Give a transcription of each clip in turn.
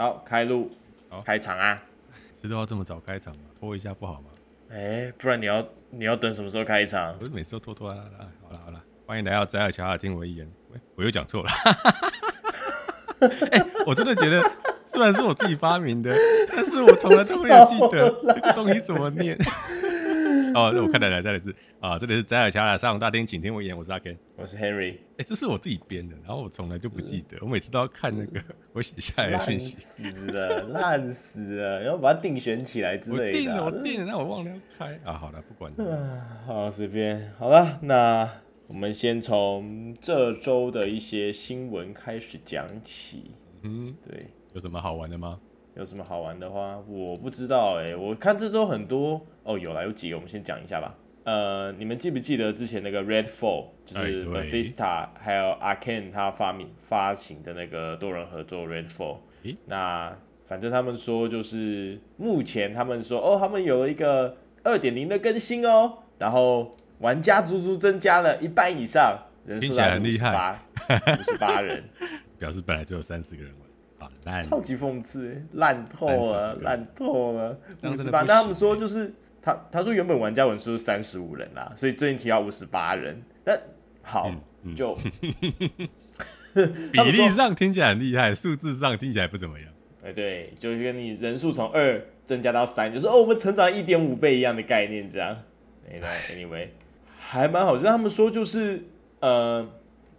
好，开路，好，开场啊！知道要这么早开场吗？拖一下不好吗？哎、欸，不然你要你要等什么时候开场？不是每次都拖拖拉拉。好了好了，欢迎来到宅尔乔尔，听我一言。喂，我又讲错了。哎、欸，我真的觉得，虽然是我自己发明的，但是我从来都没有记得 这个东西怎么念。哦，那我看来来再来一次啊！这里是宅尔乔亚沙龙大厅，请听我演。我是阿 Ken，我是 Henry。哎、欸，这是我自己编的，然后我从来就不记得，我每次都要看那个我写下来的讯息。烂死了，烂死了！然后把它定选起来之类的。我定了，我定了，但我忘了要开啊！好了，不管了。好，随便。好了，那我们先从这周的一些新闻开始讲起。嗯，对，有什么好玩的吗？有什么好玩的话，我不知道哎、欸。我看这周很多哦，有啦，有几个，我们先讲一下吧。呃，你们记不记得之前那个 Redfall，就是 Bethesda 还有 Arkane 他发明发行的那个多人合作 Redfall？诶，那反正他们说就是目前他们说哦，他们有了一个二点零的更新哦，然后玩家足足增加了一半以上，人数很厉害，五十八人，表示本来就有三十个人玩。超级讽刺，烂透了，烂透了。五十八，那他们说就是他他说原本玩家文数是三十五人啦，所以最近提到五十八人。但好，嗯嗯、就 比例上听起来很厉害，数字上听起来不怎么样。哎，对，就是跟你人数从二增加到三，就是哦，我们成长一点五倍一样的概念，这样。哎，anyway，还蛮好。就他们说就是呃。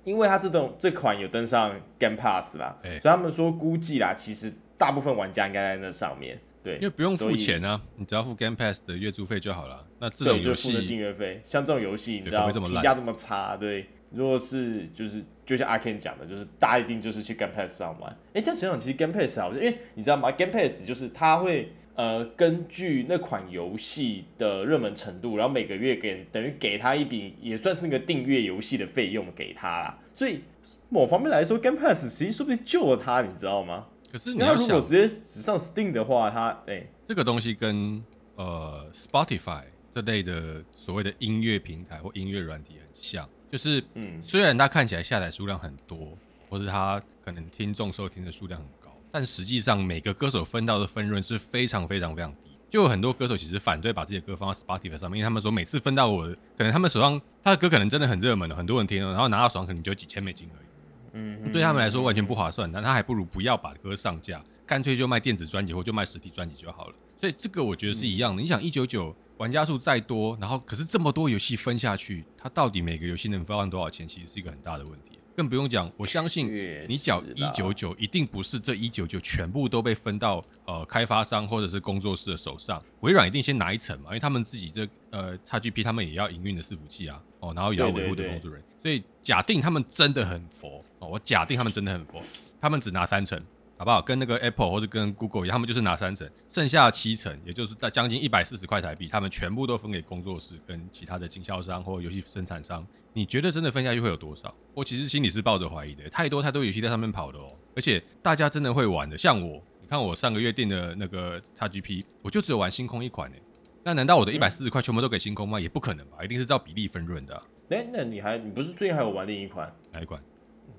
因为它这种这款有登上 Game Pass 啦，欸、所以他们说估计啦，其实大部分玩家应该在那上面。对，因为不用付钱啊，你只要付 Game Pass 的月租费就好了。那这种游戏订阅费，像这种游戏，你知道评价这么差，对，如果是就是就像阿 Ken 讲的，就是大家一定就是去 Game Pass 上玩。哎、欸，这样想想，其实 Game Pass 好像，因为你知道吗？Game Pass 就是它会。呃，根据那款游戏的热门程度，然后每个月给等于给他一笔，也算是那个订阅游戏的费用给他啦。所以某方面来说，Game Pass 实际说不定救了他，你知道吗？可是你要如果直接只上 Steam 的话，他哎，欸、这个东西跟呃 Spotify 这类的所谓的音乐平台或音乐软体很像，就是嗯，虽然它看起来下载数量很多，或者它可能听众收听的数量很。但实际上，每个歌手分到的分润是非常非常非常低。就有很多歌手其实反对把自己的歌放到 Spotify 上面，因为他们说每次分到我，可能他们手上他的歌可能真的很热门的，很多人听了，然后拿到手上可能就几千美金而已。嗯，对他们来说完全不划算。但他还不如不要把歌上架，干脆就卖电子专辑或就卖实体专辑就好了。所以这个我觉得是一样的。你想一九九玩家数再多，然后可是这么多游戏分下去，它到底每个游戏能分到多少钱，其实是一个很大的问题。更不用讲，我相信你缴一九九一定不是这一九九全部都被分到呃开发商或者是工作室的手上，微软一定先拿一层嘛，因为他们自己这呃 XGP 他们也要营运的伺服器啊，哦，然后也要维护的工作人员，所以假定他们真的很佛哦，我假定他们真的很佛，他们只拿三层。好不好？跟那个 Apple 或者跟 Google 一样，他们就是拿三成，剩下七成，也就是在将近一百四十块台币，他们全部都分给工作室跟其他的经销商或游戏生产商。你觉得真的分下去会有多少？我其实心里是抱着怀疑的，太多太多游戏在上面跑的哦，而且大家真的会玩的。像我，你看我上个月订的那个 XGP，我就只有玩星空一款诶。那难道我的一百四十块全部都给星空吗？也不可能吧，一定是照比例分润的啊。诶，那你还你不是最近还有玩另一款？哪一款？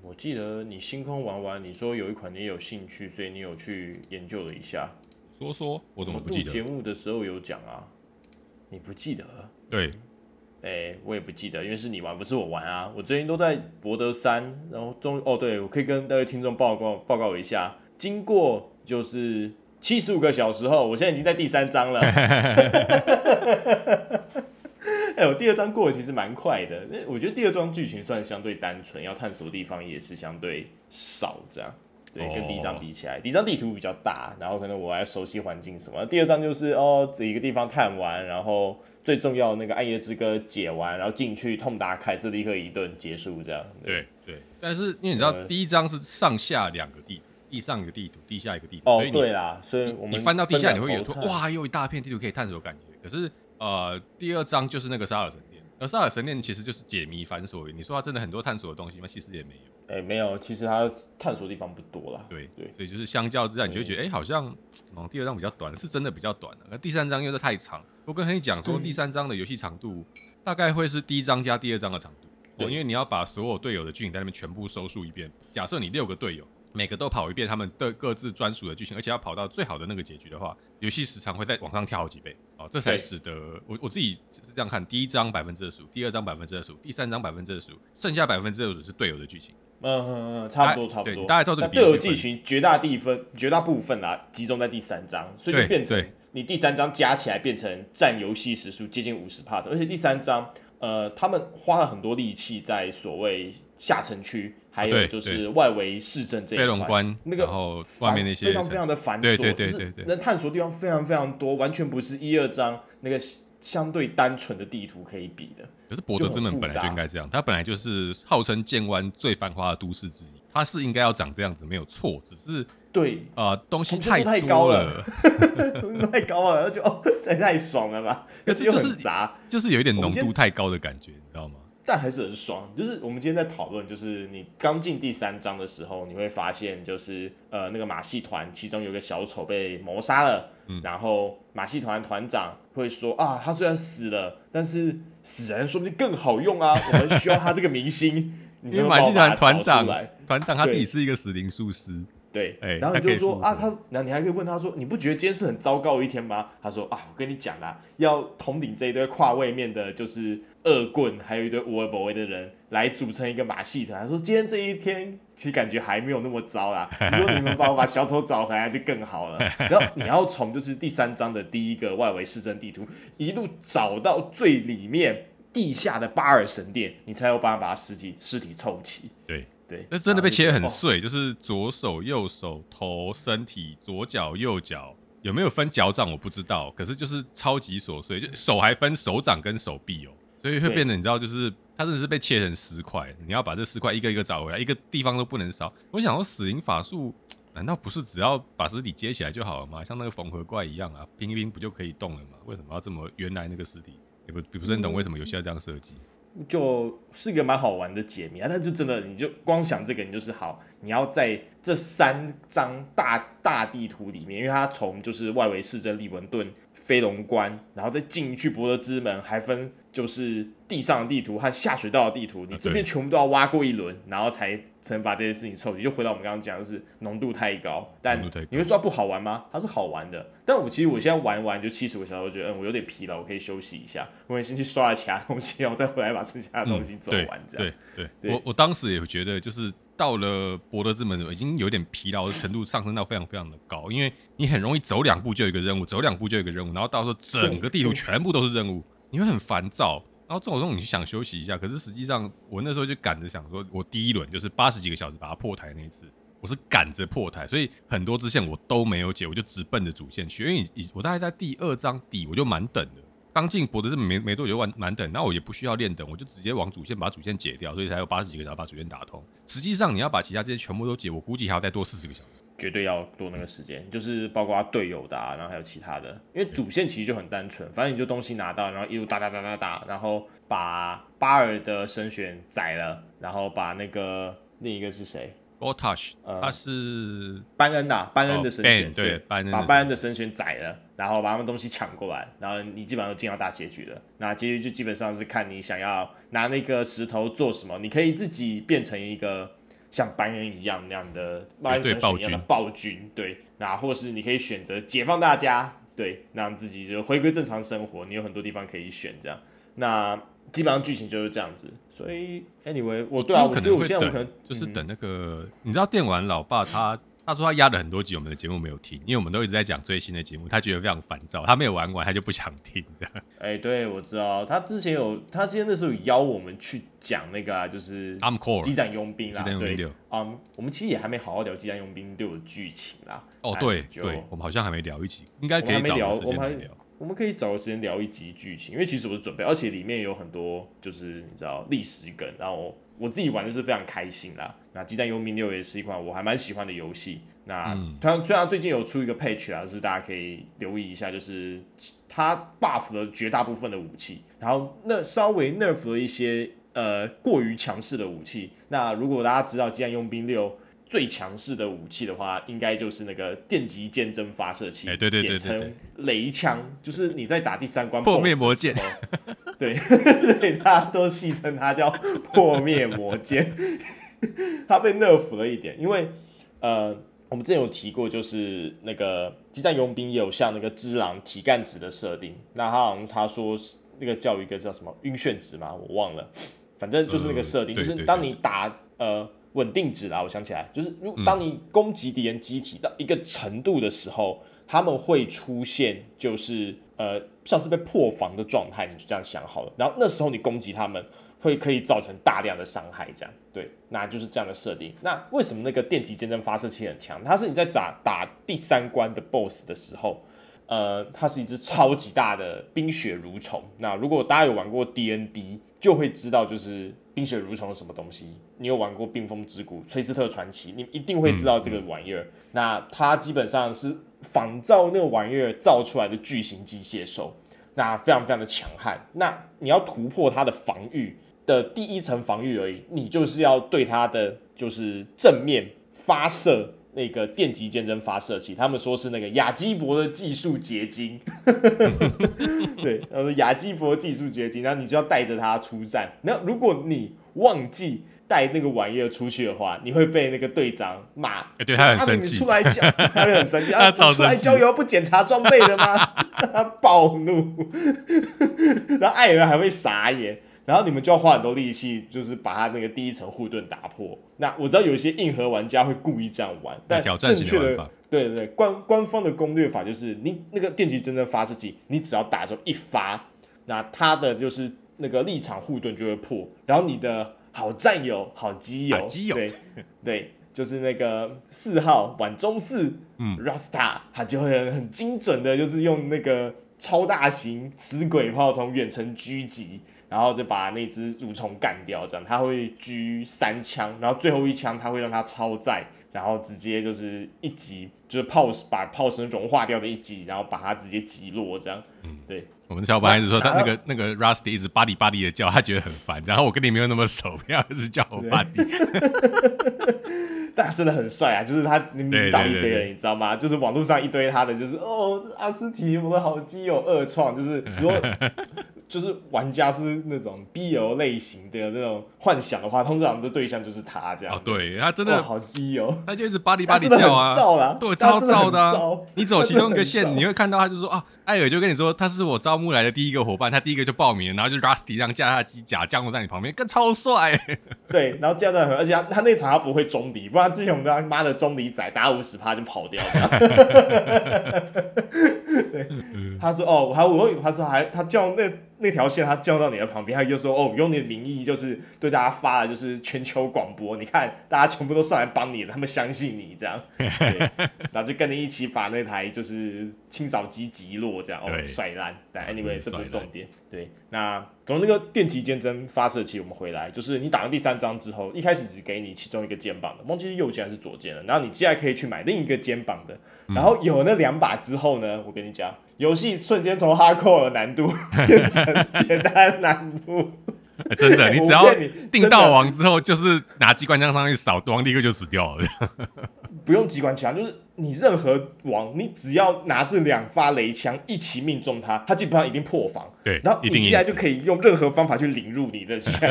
我记得你星空玩完，你说有一款你有兴趣，所以你有去研究了一下。说说，我怎么不记得？节目的时候有讲啊，你不记得？对，哎、欸，我也不记得，因为是你玩，不是我玩啊。我最近都在博德三，然后中哦，对，我可以跟各位听众报告报告一下，经过就是七十五个小时后，我现在已经在第三章了。哎，我第二章过得其实蛮快的。那我觉得第二章剧情算相对单纯，要探索的地方也是相对少，这样。对，跟第一章比起来，第一章地图比较大，然后可能我还熟悉环境什么。第二章就是哦，这一个地方探完，然后最重要的那个暗夜之歌解完，然后进去痛打凯瑟立刻一顿结束，这样。对对，对。但是因为你知道，第一章是上下两个地图，地上一个地图，地下一个地图。哦，对啦，所以我们你翻到地下，你会有哇，又一大片地图可以探索，感觉。可是。呃，第二章就是那个沙尔神殿，而沙尔神殿其实就是解谜繁琐。你说它真的很多探索的东西吗？其实也没有。哎、欸，没有，其实它探索的地方不多啦。对对，所以就是相较之下，你就会觉得，哎、嗯欸，好像第二章比较短，是真的比较短的。那第三章又是太长。我跟你讲说，第三章的游戏长度大概会是第一章加第二章的长度。对，因为你要把所有队友的剧情在那边全部收束一遍。假设你六个队友，每个都跑一遍他们的各自专属的剧情，而且要跑到最好的那个结局的话，游戏时长会再往上跳好几倍哦，这才使得我我自己是这样看：第一章百分之二十五，第二章百分之二十五，第三章百分之二十五，剩下百分之二十五是队友的剧情。嗯嗯嗯，差不多差不多。大概照这个队友剧情绝大地分绝大部分啊集中在第三章，所以就变成你第三章加起来变成占游戏时数接近五十 part，而且第三章。呃，他们花了很多力气在所谓下城区，还有就是外围市政这一块，那个然后外面那些非常非常的繁琐，对对对对能探索的地方非常非常多，完全不是一二张那个相对单纯的地图可以比的。可是博德之门本来就应该这样，它本来就是号称剑湾最繁华的都市之一，它是应该要长这样子，没有错，只是。对啊、呃，东西太太高了，太高了，然后就哦，这太爽了吧？可是就是杂，就是有一点浓度太高的感觉，你知道吗？但还是很爽。就是我们今天在讨论，就是你刚进第三章的时候，你会发现，就是呃，那个马戏团其中有个小丑被谋杀了，嗯、然后马戏团团长会说啊，他虽然死了，但是死人说不定更好用啊，我们需要他这个明星。因为马戏团团长团长他自己是一个死灵术师。对，然后你就说啊，他，然后你还可以问他说，你不觉得今天是很糟糕的一天吗？他说啊，我跟你讲啦，要统领这一堆跨位面的，就是恶棍，还有一堆无为不为的人来组成一个马戏团。他说今天这一天其实感觉还没有那么糟啦。你说你们帮我把小丑找回来就更好了。然后你要从就是第三章的第一个外围市政地图一路找到最里面地下的巴尔神殿，你才有办法把尸体尸体凑齐。对。对，那真的被切得很碎，就是左手、右手、头、身体、左脚、右脚，有没有分脚掌我不知道，可是就是超级琐碎，就手还分手掌跟手臂哦，所以会变得你知道，就是它真的是被切成十块，你要把这十块一个一个找回来，一个地方都不能少。我想说，死灵法术难道不是只要把尸体接起来就好了吗？像那个缝合怪一样啊，拼一拼不就可以动了吗？为什么要这么原来那个尸体？也不也不是很懂为什么游戏要这样设计。就是一个蛮好玩的解谜啊，但就真的，你就光想这个，你就是好，你要在这三张大大地图里面，因为它从就是外围市政利文顿。飞龙关，然后再进去博德之门，还分就是地上的地图和下水道的地图，你这边全部都要挖过一轮，然后才才能把这些事情凑齐。就回到我们刚刚讲的是浓度太高，但你会说不好玩吗？它是好玩的，但我其实我现在玩完就七十个小时，我觉得嗯我有点疲劳，我可以休息一下，我先去刷了其他东西，然后再回来把剩下的东西走完。这样，对对，对，我我当时也觉得就是。到了博德之门，已经有点疲劳的程度上升到非常非常的高，因为你很容易走两步就有一个任务，走两步就有一个任务，然后到时候整个地图全部都是任务，你会很烦躁。然后这种时候你就想休息一下，可是实际上我那时候就赶着想说，我第一轮就是八十几个小时把它破台那一次，我是赶着破台，所以很多支线我都没有解，我就直奔着主线去，因为我大概在第二章底我就蛮等的。刚进博德是没没多久就完满等，那我也不需要练等，我就直接往主线把主线解掉，所以才有八十几个小时把主线打通。实际上你要把其他这些全部都解，我估计还要再多四十个小时，绝对要多那个时间，就是包括队友的、啊，然后还有其他的，因为主线其实就很单纯，反正你就东西拿到，然后一路打打打打打，然后把巴尔的神选宰了，然后把那个另一个是谁？Gortash，他是班恩呐，班恩的神选，哦、对，班恩把班恩的神选宰了，然后把他们东西抢过来，然后你基本上就进到大结局了。那结局就基本上是看你想要拿那个石头做什么，你可以自己变成一个像班恩一样那样的班恩神选一样的暴君，对，那或是你可以选择解放大家，对，让自己就回归正常生活。你有很多地方可以选，这样，那基本上剧情就是这样子。所以，anyway，我对啊，可能会等，我可能就是等那个，嗯、你知道电玩老爸他他说他压了很多集我们的节目没有听，因为我们都一直在讲最新的节目，他觉得非常烦躁，他没有玩完他就不想听这样。哎、欸，对，我知道，他之前有，他之前那时候有邀我们去讲那个、啊，就是《I'm Core》《机战佣兵》啦，对，嗯，um, 我们其实也还没好好聊《机战佣兵六》的剧情啦。哦，对对，我们好像还没聊一集，应该可以找个时间来聊。我们可以找个时间聊一集剧情，因为其实我是准备，而且里面有很多就是你知道历史梗，然后我自己玩的是非常开心啦。那《鸡蛋佣兵六》也是一款我还蛮喜欢的游戏。那它虽然最近有出一个 patch 啊，就是大家可以留意一下，就是它 buff 了绝大部分的武器，然后那稍微 nerf 了一些呃过于强势的武器。那如果大家知道《鸡蛋佣兵六》。最强势的武器的话，应该就是那个电极剑针发射器，对对对，简称雷枪，就是你在打第三关破灭魔剑，对，对，大家都戏称它叫破灭魔剑。它被 nerf 了一点，因为呃，我们之前有提过，就是那个机战佣兵也有像那个只狼体干值的设定。那他好像他说是那个叫一个叫什么晕眩值嘛，我忘了，反正就是那个设定，就是当你打呃稳定值啦，我想起来，就是如当你攻击敌人机体到一个程度的时候，他们会出现就是呃像是被破防的状态，你就这样想好了。然后那时候你攻击他们。会可以造成大量的伤害，这样对，那就是这样的设定。那为什么那个电极尖针发射器很强？它是你在打打第三关的 BOSS 的时候，呃，它是一只超级大的冰雪蠕虫。那如果大家有玩过 DND，就会知道就是冰雪蠕虫是什么东西。你有玩过冰封之谷、崔斯特传奇，你一定会知道这个玩意儿。那它基本上是仿造那个玩意儿造出来的巨型机械兽，那非常非常的强悍。那你要突破它的防御。的第一层防御而已，你就是要对它的就是正面发射那个电击坚针发射器，他们说是那个亚基伯的技术结晶，对，他说亚基伯技术结晶，然后你就要带着它出战。那如果你忘记带那个玩意儿出去的话，你会被那个队长骂，对他很生气，你出来交，他会很生气，他出来郊游不检查装备的吗？他暴怒，然后艾尔还会傻眼。然后你们就要花很多力气，就是把它那个第一层护盾打破。那我知道有一些硬核玩家会故意这样玩，但正确的，对对对，官官方的攻略法就是，你那个电击真正发射器，你只要打的时候一发，那他的就是那个立场护盾就会破，然后你的好战友、好基友，基友，对 对，就是那个四号晚中四，嗯，Rasta，他就会很精准的，就是用那个超大型磁轨炮从远程狙击。然后就把那只蠕虫干掉，这样他会狙三枪，然后最后一枪他会让它超载，然后直接就是一击，就是炮把炮身融化掉的一击，然后把它直接击落，这样。嗯，对。我们小伙伴一直说他那个那个 Rusty 一直巴迪巴迪的叫，他觉得很烦。然后我跟你没有那么熟，不要一直叫我巴迪。但他真的很帅啊，就是他你迷倒一堆人，你知道吗？就是网络上一堆他的，就是哦阿斯提我的好基友二创，就是如果。就是玩家是那种 BL 类型的那种幻想的话，通常的对象就是他这样。哦，对，他真的好基友，他就一直巴里巴里叫啊，对，超燥的、啊。你走其中一个线，你会看到他就说啊，艾尔就跟你说他是我招募来的第一个伙伴，他第一个就报名，然后就 Rusty 这样架他的机甲降落在你旁边，更超帅。对，然后这样的很，而且他他那场他不会中离，不然之前我们他妈的中离仔打五十趴就跑掉了。对，他说哦，还我他说还他叫那。那条线他叫到你的旁边，他就说：“哦，用你的名义就是对大家发了，就是全球广播。你看，大家全部都上来帮你了，他们相信你这样，然后就跟你一起把那台就是清扫机击落，这样哦，甩烂。但 anyway，这不是重点。对，那从那个电击尖针发射器，我们回来，就是你打完第三章之后，一开始只给你其中一个肩膀的，忘记是右肩还是左肩了。然后你接下来可以去买另一个肩膀的。然后有那两把之后呢，我跟你讲。”游戏瞬间从 hardcore 的难度 变成简单难度，欸，真的，你只要定到王之后，就是拿机关枪上去扫，王立刻就死掉了。不用机关枪，就是你任何王，你只要拿这两发雷枪一起命中他，他基本上一定破防。对，然后你接下来就可以用任何方法去领入你的枪。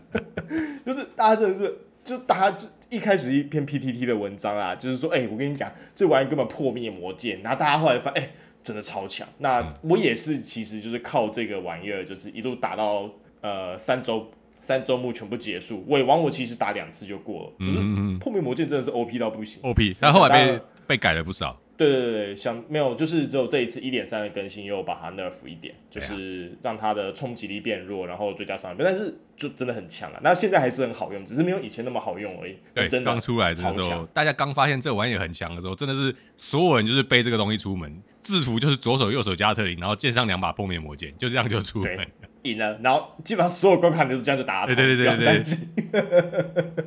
就是大家真的是，就大家就一开始一篇 PTT 的文章啊，就是说，哎、欸，我跟你讲，这玩意根本破灭魔剑，然后大家后来发现，哎、欸。真的超强，那我也是，其实就是靠这个玩意儿，就是一路打到呃三周三周目全部结束。尾王我其实打两次就过了，就是破灭魔剑真的是 OP 到不行，OP，但后来被被改了不少。对对对，想没有，就是只有这一次一点三的更新又把它 nerf 一点，就是让它的冲击力变弱，然后追加伤害，但是就真的很强啊。那现在还是很好用，只是没有以前那么好用而已。对，真的刚出来的时候，大家刚发现这玩意很强的时候，真的是所有人就是背这个东西出门，制服就是左手右手加特林，然后剑上两把破灭魔剑，就这样就出门。赢了，然后基本上所有关卡都是这样就打。对对对对对，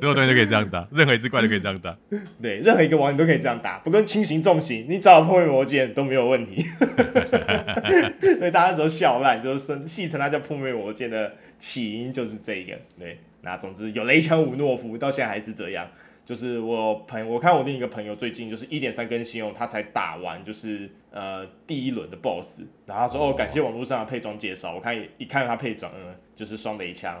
所有东西都可以这样打，任何一只怪都可以这样打。对，任何一个王你都可以这样打，不论轻型重型，你找破灭魔剑都没有问题。所以大家都笑烂，就是生戏称它叫破灭魔剑的起因就是这个。对，那总之有雷枪五诺夫到现在还是这样。就是我朋友，我看我另一个朋友最近就是一点三更新哦，他才打完就是呃第一轮的 BOSS，然后他说哦，感谢网络上的配装介绍，我看一看他配装，嗯，就是双雷枪，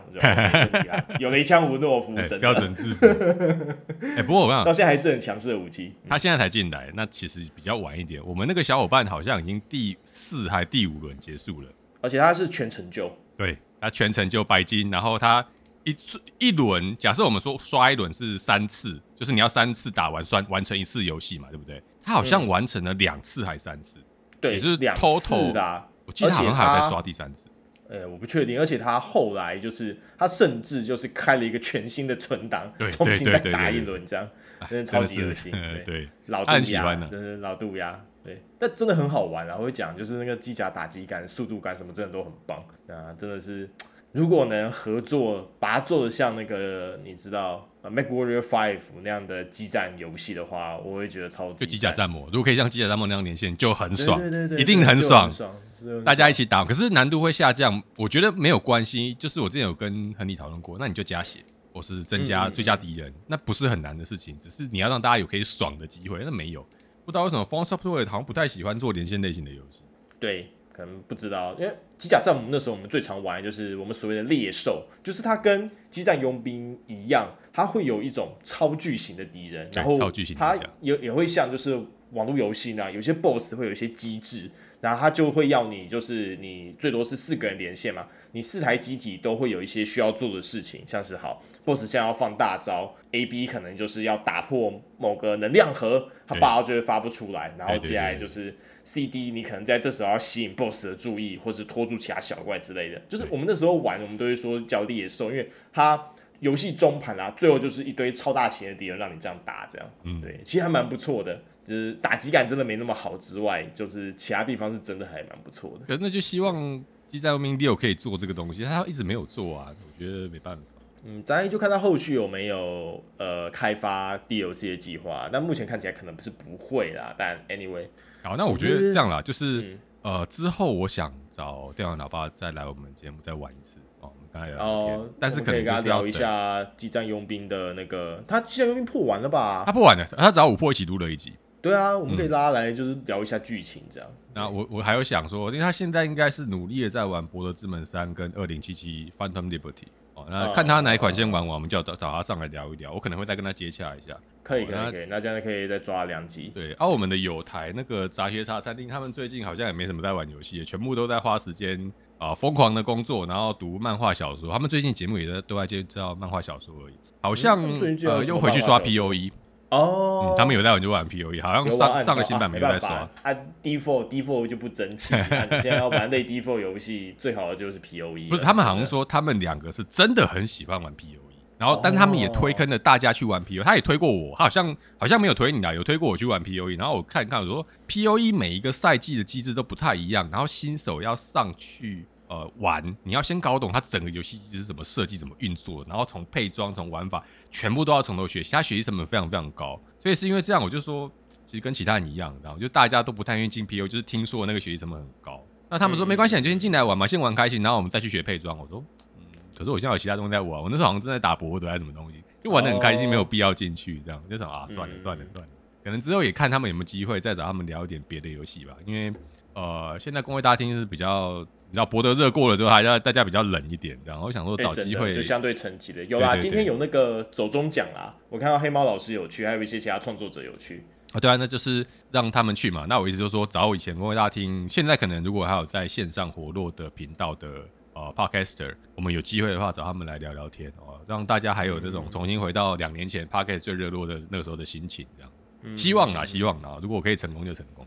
有雷枪无懦夫，真的标准字。哎、欸，不过我跟你讲，到现在还是很强势的武器。他现在才进来，那其实比较晚一点。我们那个小伙伴好像已经第四还第五轮结束了，而且他是全成就，对，他全成就白金，然后他。一次一轮，假设我们说刷一轮是三次，就是你要三次打完算完成一次游戏嘛，对不对？他好像完成了两次还三次，对，也就是两次的、啊。我记得他好像还在刷第三次。呃、欸，我不确定，而且他后来就是他甚至就是开了一个全新的存档，重新再打一轮，这样真的超级恶心。对，老杜牙，真是老杜牙。对，但真的很好玩啊！我会讲，就是那个机甲打击感、速度感什么，真的都很棒啊！真的是。如果能合作，把它做的像那个你知道《MechWarrior Five》那样的激战游戏的话，我会觉得超级。就机甲战魔，如果可以像机甲战魔那样连线，就很爽，对对对对一定很爽，很爽，大家一起打，可是难度会下降。我觉得没有关系，就是我之前有跟亨利讨论过，那你就加血，或是增加最佳敌人，嗯，那不是很难的事情，只是你要让大家有可以爽的机会。那没有，不知道为什么 From Software 好像不太喜欢做连线类型的游戏。对。可能不知道，因为机甲战魔那时候我们最常玩的就是我们所谓的猎兽，就是它跟机战佣兵一样，它会有一种超巨型的敌人，然后它也也会像就是网络游戏那样，有些 BOSS 会有一些机制，然后它就会要你就是你最多是四个人连线嘛，你四台机体都会有一些需要做的事情，像是好 BOSS 现在要放大招，A B 可能就是要打破某个能量盒，它大招就会发不出来，然后接下来就是。C D，你可能在这时候要吸引 BOSS 的注意，或是拖住其他小怪之类的。就是我们那时候玩，我们都会说叫猎兽，因为它游戏中盘啊，最后就是一堆超大型的敌人让你这样打，这样，嗯，对，其实还蛮不错的。就是打击感真的没那么好之外，就是其他地方是真的还蛮不错的。可是那就希望《机战佣兵六》可以做这个东西，他一直没有做啊，我觉得没办法。嗯，咱就看他后续有没有呃开发 DLC 的计划，但目前看起来可能不是不会啦。但 anyway。好，那我觉得这样啦，就是、嗯、呃，之后我想找电玩老爸再来我们节目再玩一次哦。我们刚才聊天，哦、但是可，可以跟他聊一下激战佣兵的那个，他激战佣兵破完了吧？他破完了，他找五破一起录了一集。对啊，我们可以拉来就是聊一下剧情这样。嗯、那我我还有想说，因为他现在应该是努力的在玩《博德之门三》跟《二零七七 Phantom Liberty》。哦那看他哪一款先玩完，我们就要找找他上来聊一聊。我可能会再跟他接洽一下。可以，可以，可以。那这样可以再抓两集。对，而、啊、我们的友台那个杂学茶餐厅，他们最近好像也没什么在玩游戏，全部都在花时间啊，疯狂的工作，然后读漫画小说。他们最近节目也在都在介绍漫画小说而已。好像、嗯、呃又回去刷 POE。哦、嗯，他们有在玩就玩 P O E，好像上上个新版没有在刷。啊，default default 就不争气。你现在要玩类 default 游戏，最好的就是 P O E。不是，他们好像说他们两个是真的很喜欢玩 P O E，然后但他们也推坑了大家去玩 P O E。他也推过我，他好像好像没有推你啦，有推过我去玩 P O E。然后我看看，我说 P O E 每一个赛季的机制都不太一样，然后新手要上去。呃，玩你要先搞懂它整个游戏机制是怎么设计、怎么运作，然后从配装、从玩法，全部都要从头学习。它学习成本非常非常高，所以是因为这样，我就说，其实跟其他人一样，然后就大家都不太愿意进 PU，就是听说那个学习成本很高。那他们说没关系，你就先进来玩嘛，先玩开心，然后我们再去学配装。我说，嗯，可是我现在有其他东西在玩，我那时候好像正在打博德还是什么东西，就玩的很开心，没有必要进去。这样就想啊，算了算了算了，可能之后也看他们有没有机会再找他们聊一点别的游戏吧，因为呃，现在工会大厅是比较。你知道博德热过了之后，还要大家比较冷一点，这样。我想说找机会就相对沉寂的。有啦，今天有那个走中奖啦，我看到黑猫老师有去，还有一些其他创作者有去。啊，对啊，那就是让他们去嘛。那我意思就是说，找我以前公会大厅，现在可能如果还有在线上活络的频道的呃 Podcaster，我们有机会的话找他们来聊聊天哦，让大家还有这种重新回到两年前 Podcast 最热络的那个时候的心情，这样。嗯、希望啦，希望啦，如果我可以成功就成功。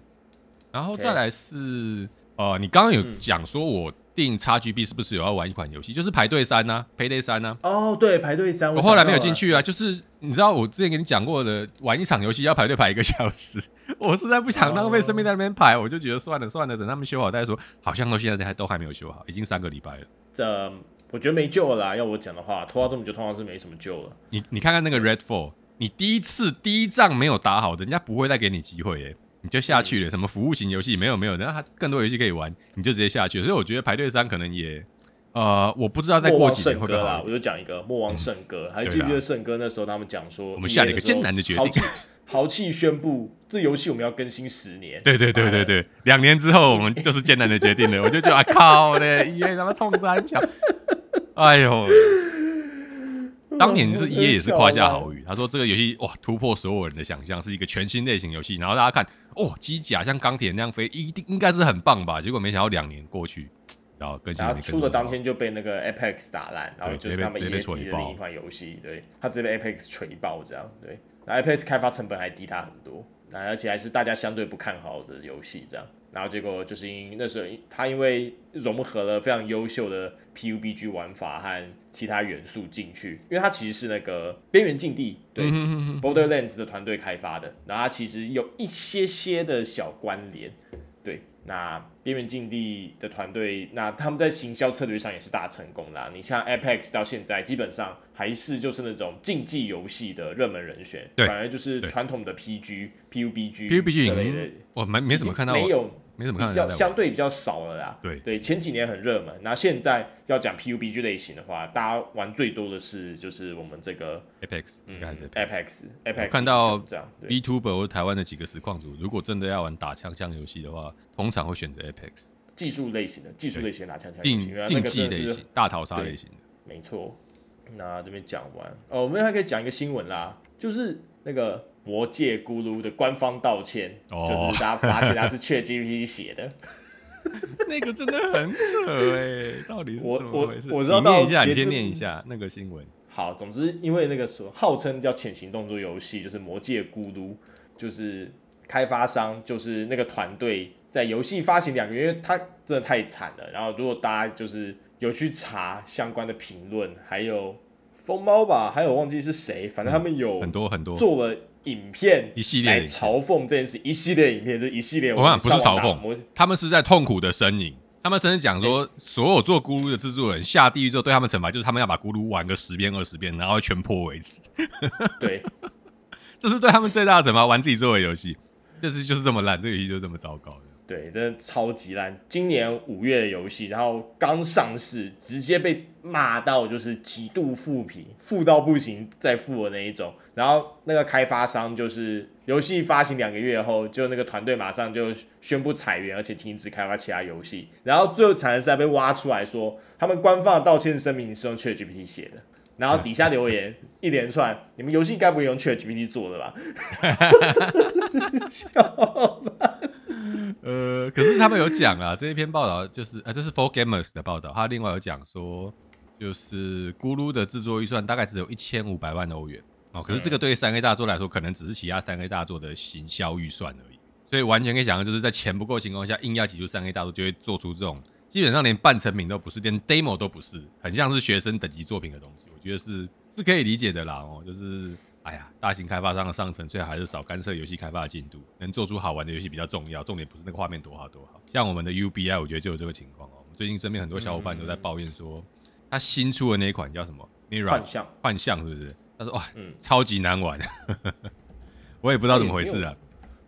然后再来是。呃，你刚刚有讲说，我订 XGB 是不是有要玩一款游戏，就是排队三呐？Payday 三呐？哦，对，排队三。我后来没有进去啊，就是你知道我之前跟你讲过的，玩一场游戏要排队排一个小时，我实在不想浪费生命在那边排，我就觉得算了算了，等他们修好再说。好像到现在还都还没有修好，已经三个礼拜了。这我觉得没救了啦。要我讲的话，拖到这么久，通常是没什么救了。你你看看那个 Redfall，你第一次第一仗没有打好，人家不会再给你机会耶。你就下去了，什么服务型游戏没有没有，然后它更多游戏可以玩，你就直接下去了。所以我觉得排队三可能也呃，我不知道再过几年会不会啦。我就讲一个《莫忘圣歌》，还记不记得圣歌那时候他们讲说，我们下了一个艰难的决定，豪气宣布这游戏我们要更新十年。对对对对对，两年之后我们就是艰难的决定了。我就觉得啊靠嘞，EA 他妈冲三小，哎呦！当年是 EA 也是夸下豪语，他说这个游戏哇突破所有人的想象，是一个全新类型游戏。然后大家看哦，机甲像钢铁那样飞，一定应该是很棒吧？结果没想到两年过去。然后更新，然后出的当天就被那个 Apex 打烂，然后就是他们 EA 自己的另一款游戏，对，他直接被 Apex 锤爆这样，对，那 Apex 开发成本还低他很多，那而且还是大家相对不看好的游戏这样，然后结果就是因那时候他因为融合了非常优秀的 PUBG 玩法和其他元素进去，因为它其实是那个边缘禁地，对，Borderlands 的团队开发的，然后它其实有一些些的小关联，对。那边缘禁地的团队，那他们在行销策略上也是大成功啦。你像 Apex 到现在基本上还是就是那种竞技游戏的热门人选，反而就是传统的 PG、PUBG、PUBG 之类的，我没没怎么看到，没有。没怎么看，比较相对比较少了啦。对对，前几年很热门，那现在要讲 PUBG 类型的话，大家玩最多的是就是我们这个 Apex，应该还是 Apex，Apex。看到这样，VTuber 或台湾的几个实况组，如果真的要玩打枪枪游戏的话，通常会选择 Apex。技术类型的，技术类型打枪枪竞竞技类型，大逃杀类型的。没错。那这边讲完哦，我们还可以讲一个新闻啦，就是那个。魔界咕噜的官方道歉，oh. 就是大家发现他是 ChatGPT 写的，那个真的很扯哎，到底是怎么回事？我我知道，你念一下，你先念一下那个新闻。好，总之因为那个所号称叫潜行动作游戏，就是魔界咕噜，就是开发商，就是那个团队在游戏发行两个月，因为他真的太惨了。然后如果大家就是有去查相关的评论，还有疯猫吧，还有忘记是谁，反正他们有很多很多做了。影片一系列嘲讽这件事，一系列影片这一系列，我看不是嘲讽，他们是在痛苦的呻吟。他们甚至讲说，所有做咕噜的制作人下地狱之后，对他们惩罚就是他们要把咕噜玩个十遍二十遍，然后全破为止。对，这是对他们最大的惩罚。玩自己做的游戏，就是就是这么烂，这个游戏就是这么糟糕的。对，真的超级烂。今年五月的游戏，然后刚上市，直接被骂到就是极度负评，负到不行再负的那一种。然后那个开发商就是游戏发行两个月后，就那个团队马上就宣布裁员，而且停止开发其他游戏。然后最后惨的是还被挖出来说，他们官方的道歉声明是用 ChatGPT 写的。然后底下留言一连串，你们游戏该不会用 ChatGPT 做的吧？笑了。呃，可是他们有讲啊，这一篇报道就是呃，这是 For Gamers 的报道，他另外有讲说，就是咕噜的制作预算大概只有一千五百万欧元哦，可是这个对于三 A 大作来说，可能只是其他三 A 大作的行销预算而已，所以完全可以想象，就是在钱不够情况下，硬要挤出三 A 大作，就会做出这种基本上连半成品都不是，连 demo 都不是，很像是学生等级作品的东西，我觉得是是可以理解的啦哦，就是。哎呀，大型开发商的上层最好还是少干涉游戏开发的进度，能做出好玩的游戏比较重要。重点不是那个画面多好多好，像我们的 UBI，我觉得就有这个情况哦。我们最近身边很多小伙伴都在抱怨说，他新出的那一款叫什么？Mirror 幻象，幻象是不是？他说哇，嗯，超级难玩，我也不知道怎么回事啊。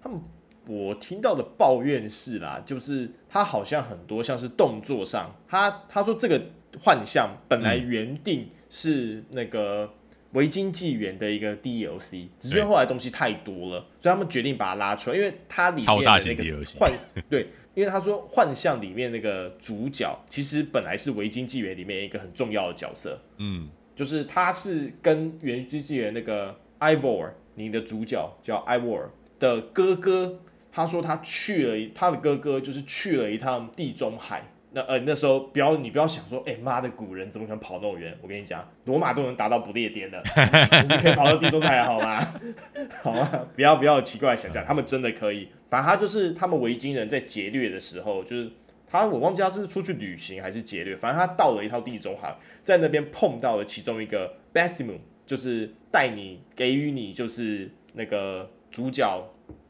他们我听到的抱怨是啦，就是他好像很多像是动作上，他他说这个幻象本来原定是那个。维京纪元的一个 DLC，只是后来东西太多了，所以他们决定把它拉出来，因为它里面的那个幻对，因为他说幻象里面那个主角其实本来是维京纪元里面一个很重要的角色，嗯，就是他是跟维京纪元那个 Eivor，你的主角叫 Eivor 的哥哥，他说他去了，他的哥哥就是去了一趟地中海。那呃，那时候不要你不要想说，哎、妈的，古人怎么可能跑那么远？我跟你讲，罗马都能达到不列颠的，其实可以跑到地中海，好吗？好吗？不要不要奇怪想象，他们真的可以。反正他就是他们维京人在劫掠的时候，就是他我忘记他是出去旅行还是劫掠，反正他到了一套地中海，在那边碰到了其中一个 b a s i m u 就是带你给予你就是那个主角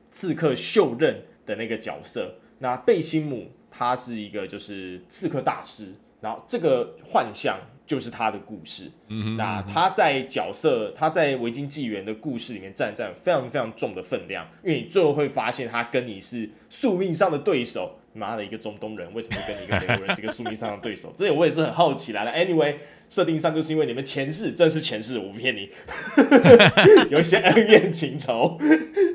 刺客袖刃的那个角色，那贝辛姆。他是一个就是刺客大师，然后这个幻象就是他的故事。嗯哼，那他在角色，他在维京纪元的故事里面占占非常非常重的分量，因为你最后会发现他跟你是宿命上的对手，妈的一个中东人为什么会跟你一个美国人是一个宿命上的对手？这点我也是很好奇来的。Anyway，设定上就是因为你们前世，真是前世，我不骗你，有一些恩怨情仇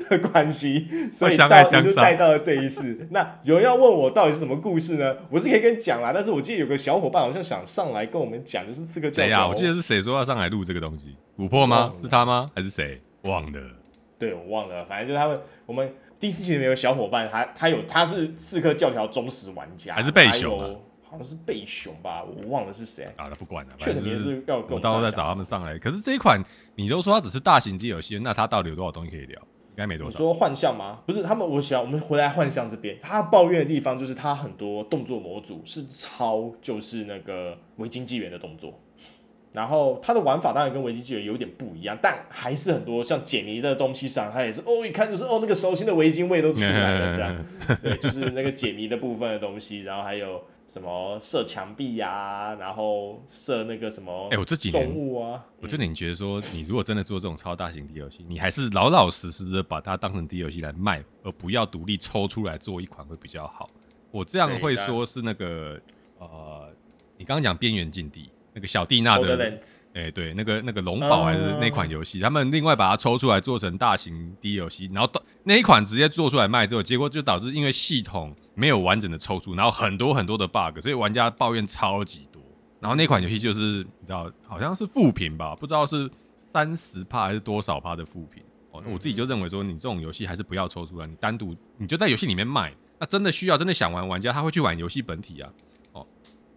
的关系，所以到你就带到了这一世。那有人要问我到底是什么故事呢？我是可以跟你讲啦，但是我记得有个小伙伴好像想上来跟我们讲，就是刺客教条。谁啊？我记得是谁说要上来录这个东西？琥珀吗？是他吗？还是谁？忘了。对，我忘了，反正就是他们，我们。第四期里面有小伙伴，他他有他是刺客教条忠实玩家，还是贝熊？好像是贝熊吧，我忘了是谁。啊，那不管了，确实是要我到时候再找他们上来。可是这一款，你都说它只是大型 DLC，那它到底有多少东西可以聊？应该没多少。你说幻象吗？不是，他们我想我们回来幻象这边，他抱怨的地方就是他很多动作模组是抄，就是那个维京纪元的动作。然后它的玩法当然跟维京纪元有点不一样，但还是很多像解谜的东西上，它也是哦，一看就是哦，那个熟悉的围巾味都出来了，这样，对，就是那个解谜的部分的东西，然后还有什么射墙壁呀、啊，然后射那个什么，哎，我这几年，我这点觉得说，你如果真的做这种超大型 DLC，你还是老老实实的把它当成 DLC 来卖，而不要独立抽出来做一款会比较好。我这样会说是那个呃，你刚刚讲边缘禁地。那个小蒂娜的，哎、欸，对，那个那个龙宝还是那款游戏，uh, 他们另外把它抽出来做成大型 D 游戏然后那一款直接做出来卖之后，结果就导致因为系统没有完整的抽出，然后很多很多的 bug，所以玩家抱怨超级多。然后那款游戏就是你知道，好像是负评吧，不知道是三十趴还是多少趴的负评。哦，那我自己就认为说，你这种游戏还是不要抽出来，你单独你就在游戏里面卖，那真的需要真的想玩玩家他会去玩游戏本体啊。哦，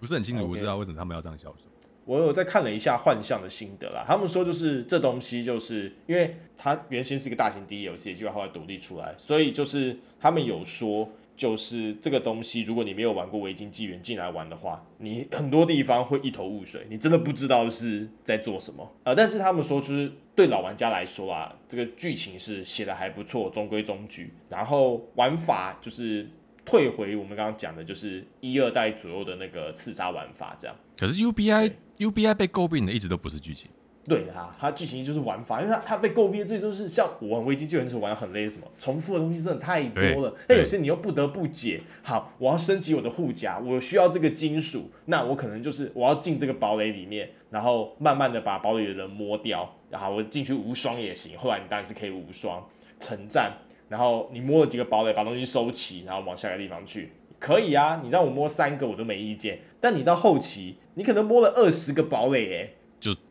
不是很清楚，不知道为什么他们要这样销售。我有在看了一下幻象的心得啦，他们说就是这东西就是因为它原先是一个大型 DLC，结果后来独立出来，所以就是他们有说，就是这个东西如果你没有玩过维京纪元进来玩的话，你很多地方会一头雾水，你真的不知道是在做什么。呃，但是他们说就是对老玩家来说啊，这个剧情是写的还不错，中规中矩，然后玩法就是。退回我们刚刚讲的，就是一二代左右的那个刺杀玩法，这样。可是 UBI UBI 被诟病的一直都不是剧情，对哈它剧情就是玩法，因为它它被诟病的最就是像我玩危机救援的时候玩的很累，什么重复的东西真的太多了。但有些你又不得不解，好，我要升级我的护甲，我需要这个金属，那我可能就是我要进这个堡垒里面，然后慢慢的把堡垒的人摸掉，然后我进去无双也行。后来你当然是可以无双城战。然后你摸了几个堡垒，把东西收齐，然后往下个地方去，可以啊。你让我摸三个，我都没意见。但你到后期，你可能摸了二十个堡垒，哎，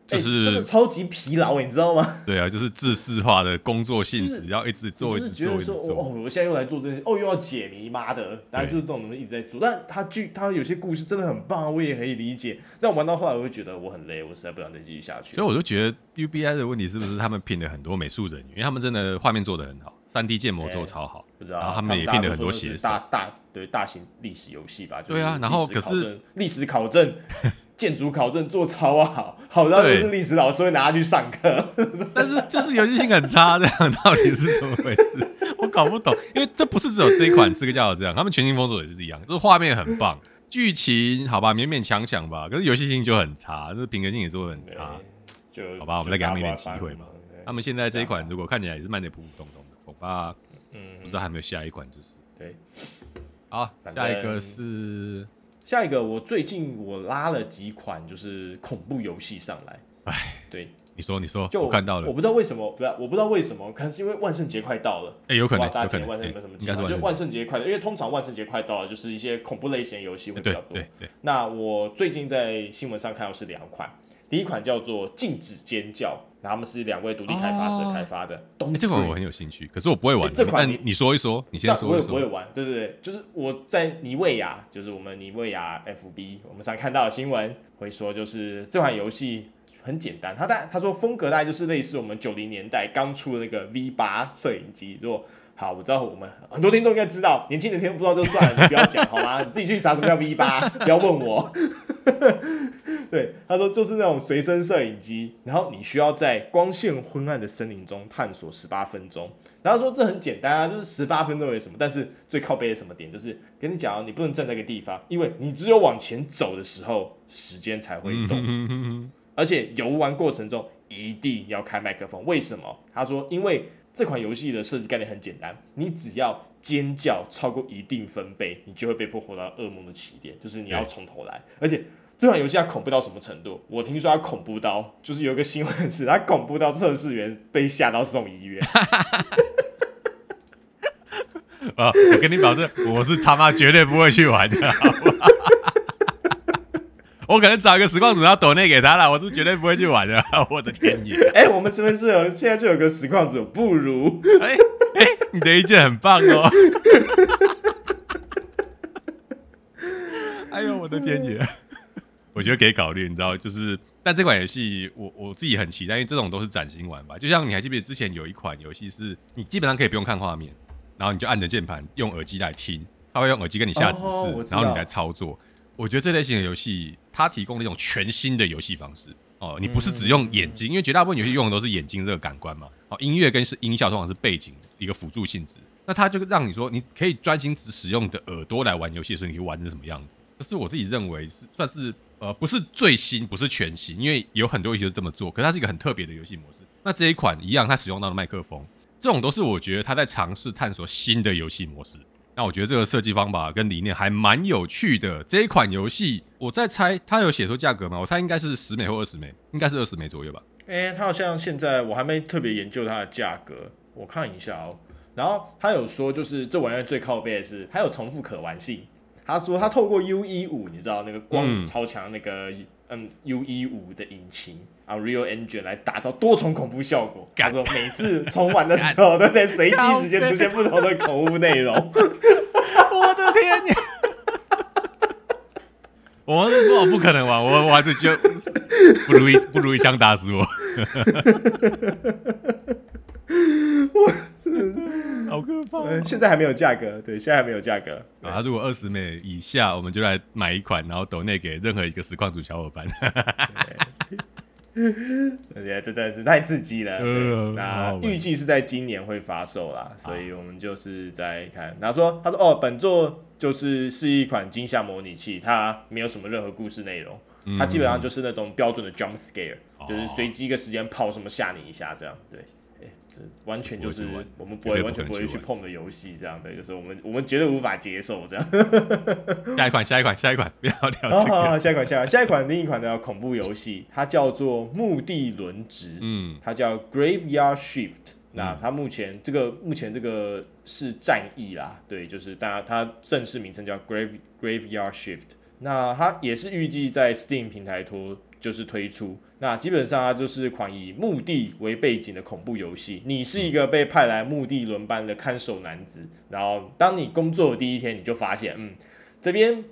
就是、欸、真的超级疲劳，你知道吗？对啊，就是制式化的工作性质，就是、要一直做，一直做，一直做哦，我现在又来做这些，哦，又要解谜，妈的，大家就是这种东西一直在做。但他剧，他有些故事真的很棒，我也可以理解。但我玩到后来，我会觉得我很累，我实在不想再继续下去。所以我就觉得 UBI 的问题是不是他们聘了很多美术人员？因为他们真的画面做的很好。三 D 建模做超好，不知道，然后他们也聘了很多写实，大大对大型历史游戏吧，对啊，然后可是历史考证、建筑考证做超好，好到就是历史老师会拿它去上课，但是就是游戏性很差，这样到底是怎么回事？我搞不懂，因为这不是只有这一款刺客教条这样，他们全新封锁也是一样，就是画面很棒，剧情好吧，勉勉强强吧，可是游戏性就很差，就是平衡性也做得很差，就好吧，我们再给他们一点机会嘛。他们现在这一款如果看起来也是卖的普普通通。的，恐怕，嗯，不知道还没有下一款，就是对，好，下一个是下一个，我最近我拉了几款就是恐怖游戏上来，哎，对，你说你说，就我看到了，我不知道为什么，不是，我不知道为什么，可能是因为万圣节快到了，哎，有可能，大家万圣节有什么计划？就万圣节快到，因为通常万圣节快到了，就是一些恐怖类型游戏会比较多。对对。那我最近在新闻上看到是两款，第一款叫做《禁止尖叫》。他们是两位独立开发者开发的，东这款我很有兴趣，可是我不会玩。欸、这款你你说一说，你先说一说。我也不会玩，对对对，就是我在尼维雅，就是我们尼维雅 FB，我们常看到的新闻会说，就是这款游戏很简单，他大他说风格大概就是类似我们九零年代刚出的那个 V 八摄影机，如果。好，我知道我们很多听众应该知道，年轻的听众不知道就算了，你不要讲好吗？你自己去查什么叫 V 八，不要问我。对，他说就是那种随身摄影机，然后你需要在光线昏暗的森林中探索十八分钟。然后说这很简单啊，就是十八分钟有什么？但是最靠背的什么点，就是跟你讲，你不能站在一个地方，因为你只有往前走的时候，时间才会动。而且游玩过程中一定要开麦克风，为什么？他说因为。这款游戏的设计概念很简单，你只要尖叫超过一定分贝，你就会被迫活到噩梦的起点，就是你要从头来。而且这款游戏它恐怖到什么程度？我听说它恐怖到，就是有一个新闻是它恐怖到测试员被吓到送医院。啊！我跟你保证，我是他妈绝对不会去玩的，我可能找一个实况主，然后抖内给他了。我是绝对不会去玩的。我的天爷！哎、欸，我们是不是有现在就有个实况主？不如，哎哎、欸欸，你的意见很棒哦。哎呦，我的天爷！我觉得可以考虑，你知道，就是，但这款游戏我我自己很期待，因为这种都是崭新玩法。就像你还记不记得之前有一款游戏，是你基本上可以不用看画面，然后你就按着键盘用耳机来听，他会用耳机跟你下指示，哦、然后你来操作。我觉得这类型的游戏，它提供了一种全新的游戏方式哦。你不是只用眼睛，因为绝大部分游戏用的都是眼睛这个感官嘛。哦，音乐跟是音效通常是背景一个辅助性质。那它就让你说，你可以专心只使用你的耳朵来玩游戏的时候，你可以玩成什么样子？这是我自己认为是算是呃不是最新，不是全新，因为有很多游戏是这么做。可是它是一个很特别的游戏模式。那这一款一样，它使用到了麦克风，这种都是我觉得它在尝试探索新的游戏模式。那我觉得这个设计方法跟理念还蛮有趣的。这一款游戏，我在猜它有写出价格吗？我猜应该是十美或二十美，应该是二十美左右吧。诶、欸，它好像现在我还没特别研究它的价格，我看一下哦。然后他有说，就是这玩意儿最靠背的是它有重复可玩性。他说他透过 UE 五，你知道那个光超强那个嗯 UE 五的引擎。Unreal Engine 来打造多重恐怖效果。他说每次重玩的时候，都在随机时间出现不同的恐怖内容。我的天呀！我说我不可能玩，我我还是就不如一不如一枪打死我。我真的好可怕、哦。现在还没有价格，对，现在还没有价格。啊，如果二十美以下，我们就来买一款，然后抖内给任何一个实况组小伙伴。而且这真的是太刺激了。那预计是在今年会发售啦，所以我们就是在看。然后说，他说哦，本作就是是一款惊吓模拟器，它没有什么任何故事内容，它基本上就是那种标准的 jump scare，就是随机一个时间跑什么吓你一下这样，对。完全就是我们不会完全不会去碰的游戏，这样的就是我们我们绝对无法接受这样。下一款，下一款，下一款，不要聊这个。好，好，下一款，下一款，下一款，另一款的恐怖游戏，它叫做墓地轮值，嗯，它叫 Graveyard Shift。那它目前这个目前这个是战役啦，对，就是大家它正式名称叫 Grave Graveyard Shift。那它也是预计在 Steam 平台拖。就是推出，那基本上它就是一款以墓地为背景的恐怖游戏。你是一个被派来墓地轮班的看守男子，然后当你工作的第一天，你就发现，嗯，这边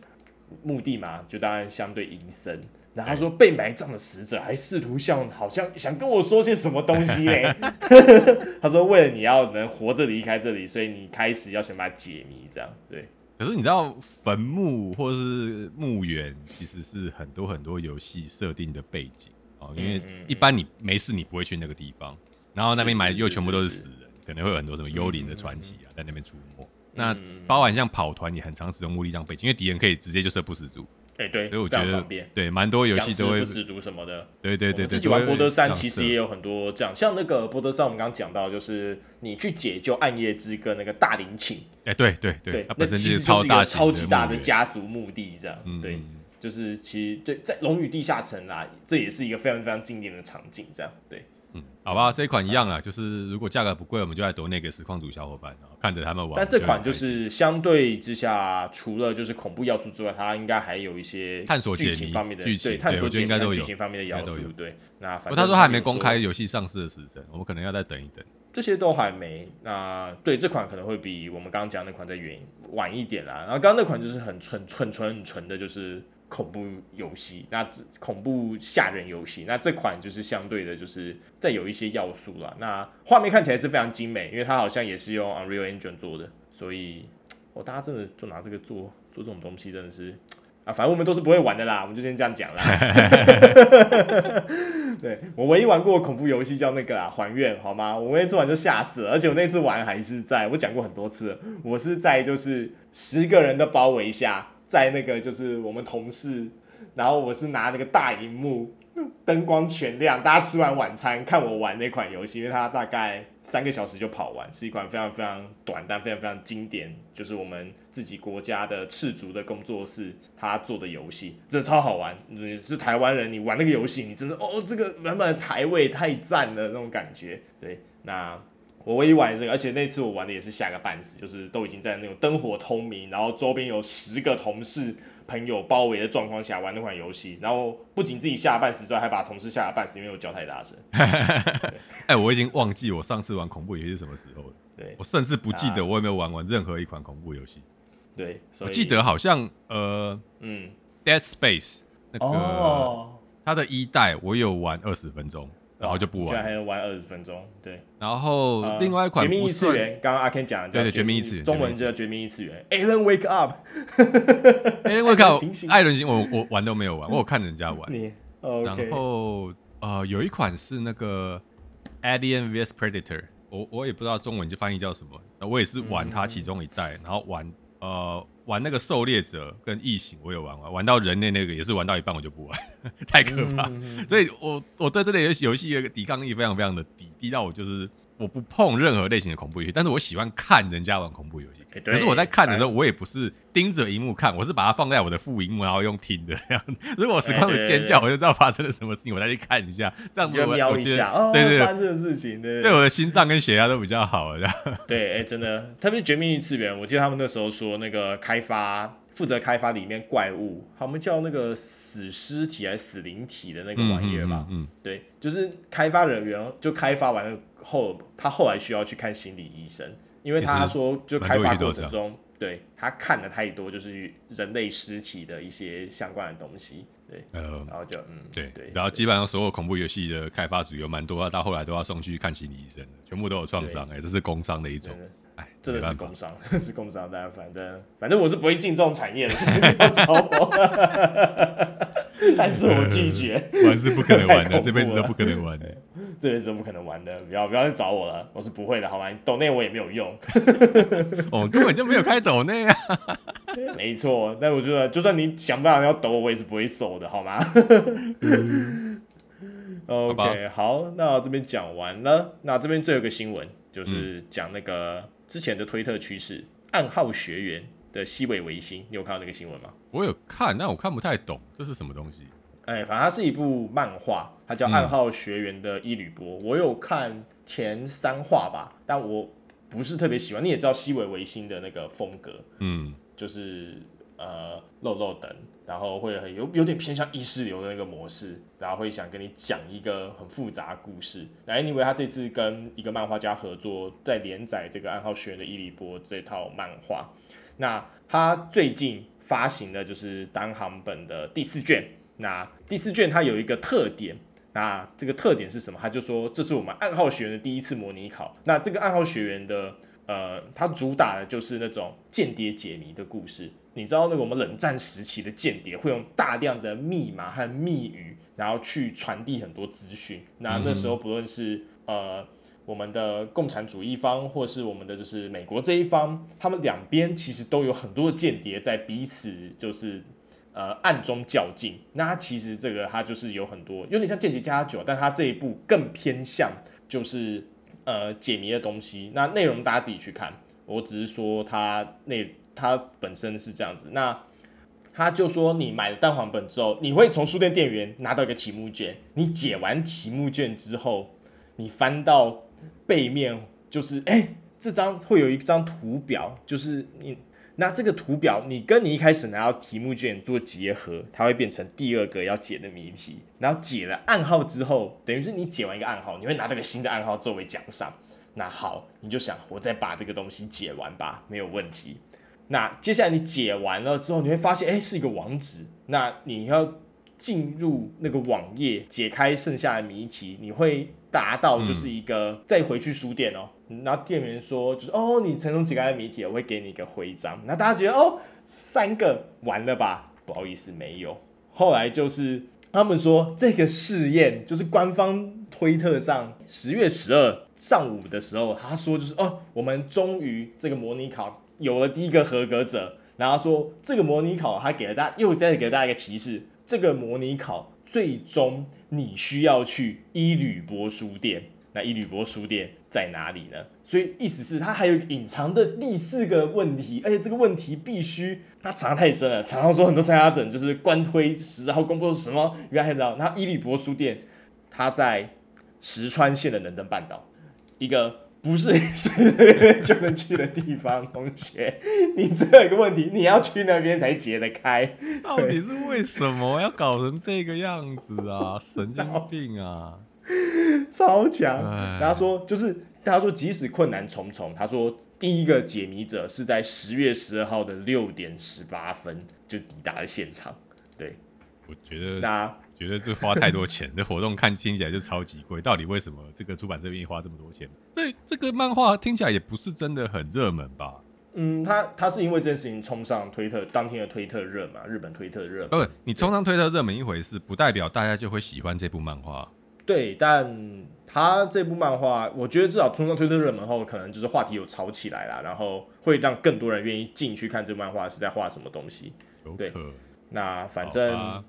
墓地嘛，就当然相对阴森。然后他说，被埋葬的死者还试图像好像想跟我说些什么东西嘞。他说，为了你要能活着离开这里，所以你开始要想把它解谜，这样对。可是你知道坟墓或是墓园其实是很多很多游戏设定的背景哦，因为一般你没事你不会去那个地方，然后那边埋又全部都是死人，可能会有很多什么幽灵的传奇啊在那边出没。那包含像跑团也很常使用墓地当背景，因为敌人可以直接就射不死族。哎，对，所以我觉得对蛮多游戏都会不死族什么的。对对对对，自己玩博德三其实也有很多这样，像那个博德三，我们刚刚讲到，就是你去解救暗夜之歌那个大陵寝。哎，对对对，那其实就是一个超级大的家族墓地，这样。对，就是其实对，在龙与地下城啦，这也是一个非常非常经典的场景，这样对。嗯，好吧，这一款一样啊，就是如果价格不贵，我们就来夺那个实况组小伙伴，看着他们玩。但这款就是相对之下，除了就是恐怖要素之外，它应该还有一些探索剧情方面的剧情，对，探索应该都有剧情方面的要素，对。那反正他说还没公开游戏上市的时辰，我们可能要再等一等。这些都还没。那对这款可能会比我们刚刚讲那款再远晚一点啦。然后刚刚那款就是很纯、很纯、很纯的，就是。恐怖游戏，那恐怖吓人游戏，那这款就是相对的，就是再有一些要素了。那画面看起来是非常精美，因为它好像也是用 Unreal Engine 做的，所以哦，大家真的就拿这个做做这种东西，真的是啊，反正我们都是不会玩的啦，我们就先这样讲啦。对，我唯一玩过恐怖游戏叫那个啊，还愿，好吗？我那次玩就吓死了，而且我那次玩还是在我讲过很多次，我是在就是十个人的包围下。在那个就是我们同事，然后我是拿那个大荧幕灯光全亮，大家吃完晚餐看我玩那款游戏，因为它大概三个小时就跑完，是一款非常非常短但非常非常经典，就是我们自己国家的赤足的工作室他做的游戏，真的超好玩。你是台湾人，你玩那个游戏，你真的哦，这个满满的台味太赞了那种感觉。对，那我唯一玩这个，而且那次我玩的也是吓个半死，就是都已经在那种灯火通明，然后周边有十个同事。朋友包围的状况下玩那款游戏，然后不仅自己吓半死之外，还把同事吓了半死，因为我叫太大声。哎，我已经忘记我上次玩恐怖游戏是什么时候了。对，我甚至不记得我有没有玩完任何一款恐怖游戏。对，我记得好像呃，嗯，Dead Space 那个、哦、它的一代我有玩二十分钟。然后就不玩，居然还能玩二十分钟，对。然后另外一款《绝命异次元》，刚刚阿 Ken 讲的，对对，《绝命异次元》，中文叫《绝命异次元》。Alan Wake Up，Alan Wake Up，艾伦星，我我玩都没有玩，我有看人家玩。然后呃，有一款是那个《Alien vs Predator》，我我也不知道中文就翻译叫什么，我也是玩它其中一代，然后玩呃。玩那个狩猎者跟异形，我有玩玩，玩到人类那个也是玩到一半我就不玩，太可怕。嗯、所以我我对这类游戏游戏的抵抗力非常非常的低，低到我就是。我不碰任何类型的恐怖游戏，但是我喜欢看人家玩恐怖游戏。欸、可是我在看的时候，我也不是盯着荧幕看，我是把它放在我的副荧幕，然后用听的。如果我时光的尖叫，我就知道发生了什么事情，我再去看一下。这样子我，瞄一下，对对对，发生这个事情，对，对我的心脏跟血压都比较好了。这样。对，哎、欸，真的，特别绝命异次元，我记得他们那时候说那个开发。负责开发里面怪物，他们叫那个死尸体还是死灵体的那个玩意儿吧？嗯，嗯，嗯，对，就是开发人员就开发完了后，他后来需要去看心理医生，因为他说就开发过程中，对他看了太多就是人类尸体的一些相关的东西，对，呃，然后就嗯，对对，然后基本上所有恐怖游戏的开发组有蛮多，到后来都要送去看心理医生，全部都有创伤，哎，这是工伤的一种。哎，真的是工伤，是工伤，但反正反正我是不会进这种产业的，不要找我。但是我拒绝，玩是不可能玩的，这辈子都不可能玩的，这辈子都不可能玩的，不要不要再找我了，我是不会的，好吗？抖内我也没有用，哦，根本就没有开抖内啊，没错，但我觉得就算你想办法要抖我，我也是不会收的，好吗？OK，好，那这边讲完了，那这边最后一个新闻就是讲那个。之前的推特趋势，暗号学员的西尾维新，你有看到那个新闻吗？我有看，但我看不太懂，这是什么东西？哎、欸，反正它是一部漫画，它叫《暗号学员的伊吕波》嗯。我有看前三话吧，但我不是特别喜欢。你也知道西尾维新的那个风格，嗯，就是。呃，漏漏等，然后会很有有点偏向意识流的那个模式，然后会想跟你讲一个很复杂的故事。那 anyway，他这次跟一个漫画家合作，在连载这个《暗号学院的伊吕波》这套漫画。那他最近发行的就是单行本的第四卷。那第四卷它有一个特点，那这个特点是什么？他就说这是我们暗号学园的第一次模拟考。那这个暗号学员的呃，它主打的就是那种间谍解谜的故事。你知道那个我们冷战时期的间谍会用大量的密码和密语，然后去传递很多资讯。那那时候不论是呃我们的共产主义方，或是我们的就是美国这一方，他们两边其实都有很多的间谍在彼此就是呃暗中较劲。那其实这个它就是有很多有点像间谍家家酒，但它这一部更偏向就是呃解谜的东西。那内容大家自己去看，我只是说它内。它本身是这样子，那他就说，你买了蛋黄本之后，你会从书店店员拿到一个题目卷，你解完题目卷之后，你翻到背面就是，哎、这张会有一张图表，就是你那这个图表，你跟你一开始拿到题目卷做结合，它会变成第二个要解的谜题，然后解了暗号之后，等于是你解完一个暗号，你会拿到个新的暗号作为奖赏。那好，你就想，我再把这个东西解完吧，没有问题。那接下来你解完了之后，你会发现，哎，是一个网址。那你要进入那个网页，解开剩下的谜题，你会达到就是一个、再回去书店哦。然后店员说，就是哦，你成功解开谜题，我会给你一个徽章。那大家觉得哦，三个完了吧？不好意思，没有。后来就是他们说这个试验，就是官方推特上十月十二上午的时候，他说就是哦，我们终于这个模拟考。有了第一个合格者，然后说这个模拟考，他给了大家又再给大家一个提示，这个模拟考最终你需要去伊吕波书店。那伊吕波书店在哪里呢？所以意思是，它还有隐藏的第四个问题，而且这个问题必须它藏的太深了，藏到说很多参加者就是官推十号公布是什么？原来还知道，那伊吕波书店它在石川县的能登半岛，一个不是随随便就能去的地方。同学，你只有一个问题，你要去那边才解得开。到底是为什么要搞成这个样子啊？神经病啊！超强！他说，就是他说，即使困难重重，他说第一个解谜者是在十月十二号的六点十八分就抵达了现场。对，我觉得，那觉得这花太多钱，这活动看听起来就超级贵。到底为什么这个出版社愿意花这么多钱？这这个漫画听起来也不是真的很热门吧？嗯，他他是因为这件事情冲上推特当天的推特热嘛？日本推特热？不，你冲上推特热门一回事，不代表大家就会喜欢这部漫画。对，但他这部漫画，我觉得至少冲上推特热门后，可能就是话题有炒起来啦，然后会让更多人愿意进去看这部漫画是在画什么东西。对，那反正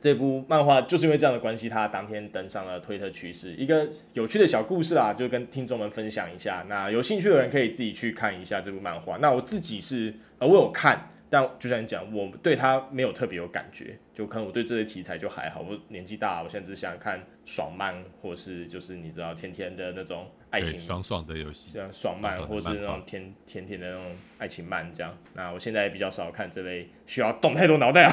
这部漫画就是因为这样的关系，他当天登上了推特趋势，一个有趣的小故事啊，就跟听众们分享一下。那有兴趣的人可以自己去看一下这部漫画。那我自己是，呃，我有看。但就像你讲，我对他没有特别有感觉，就可能我对这些题材就还好。我年纪大，我现在只想看爽漫，或是就是你知道甜甜的那种爱情爽爽的游戏，像爽漫，或是那种甜甜甜的那种爱情漫这样。那我现在比较少看这类需要动太多脑袋啊，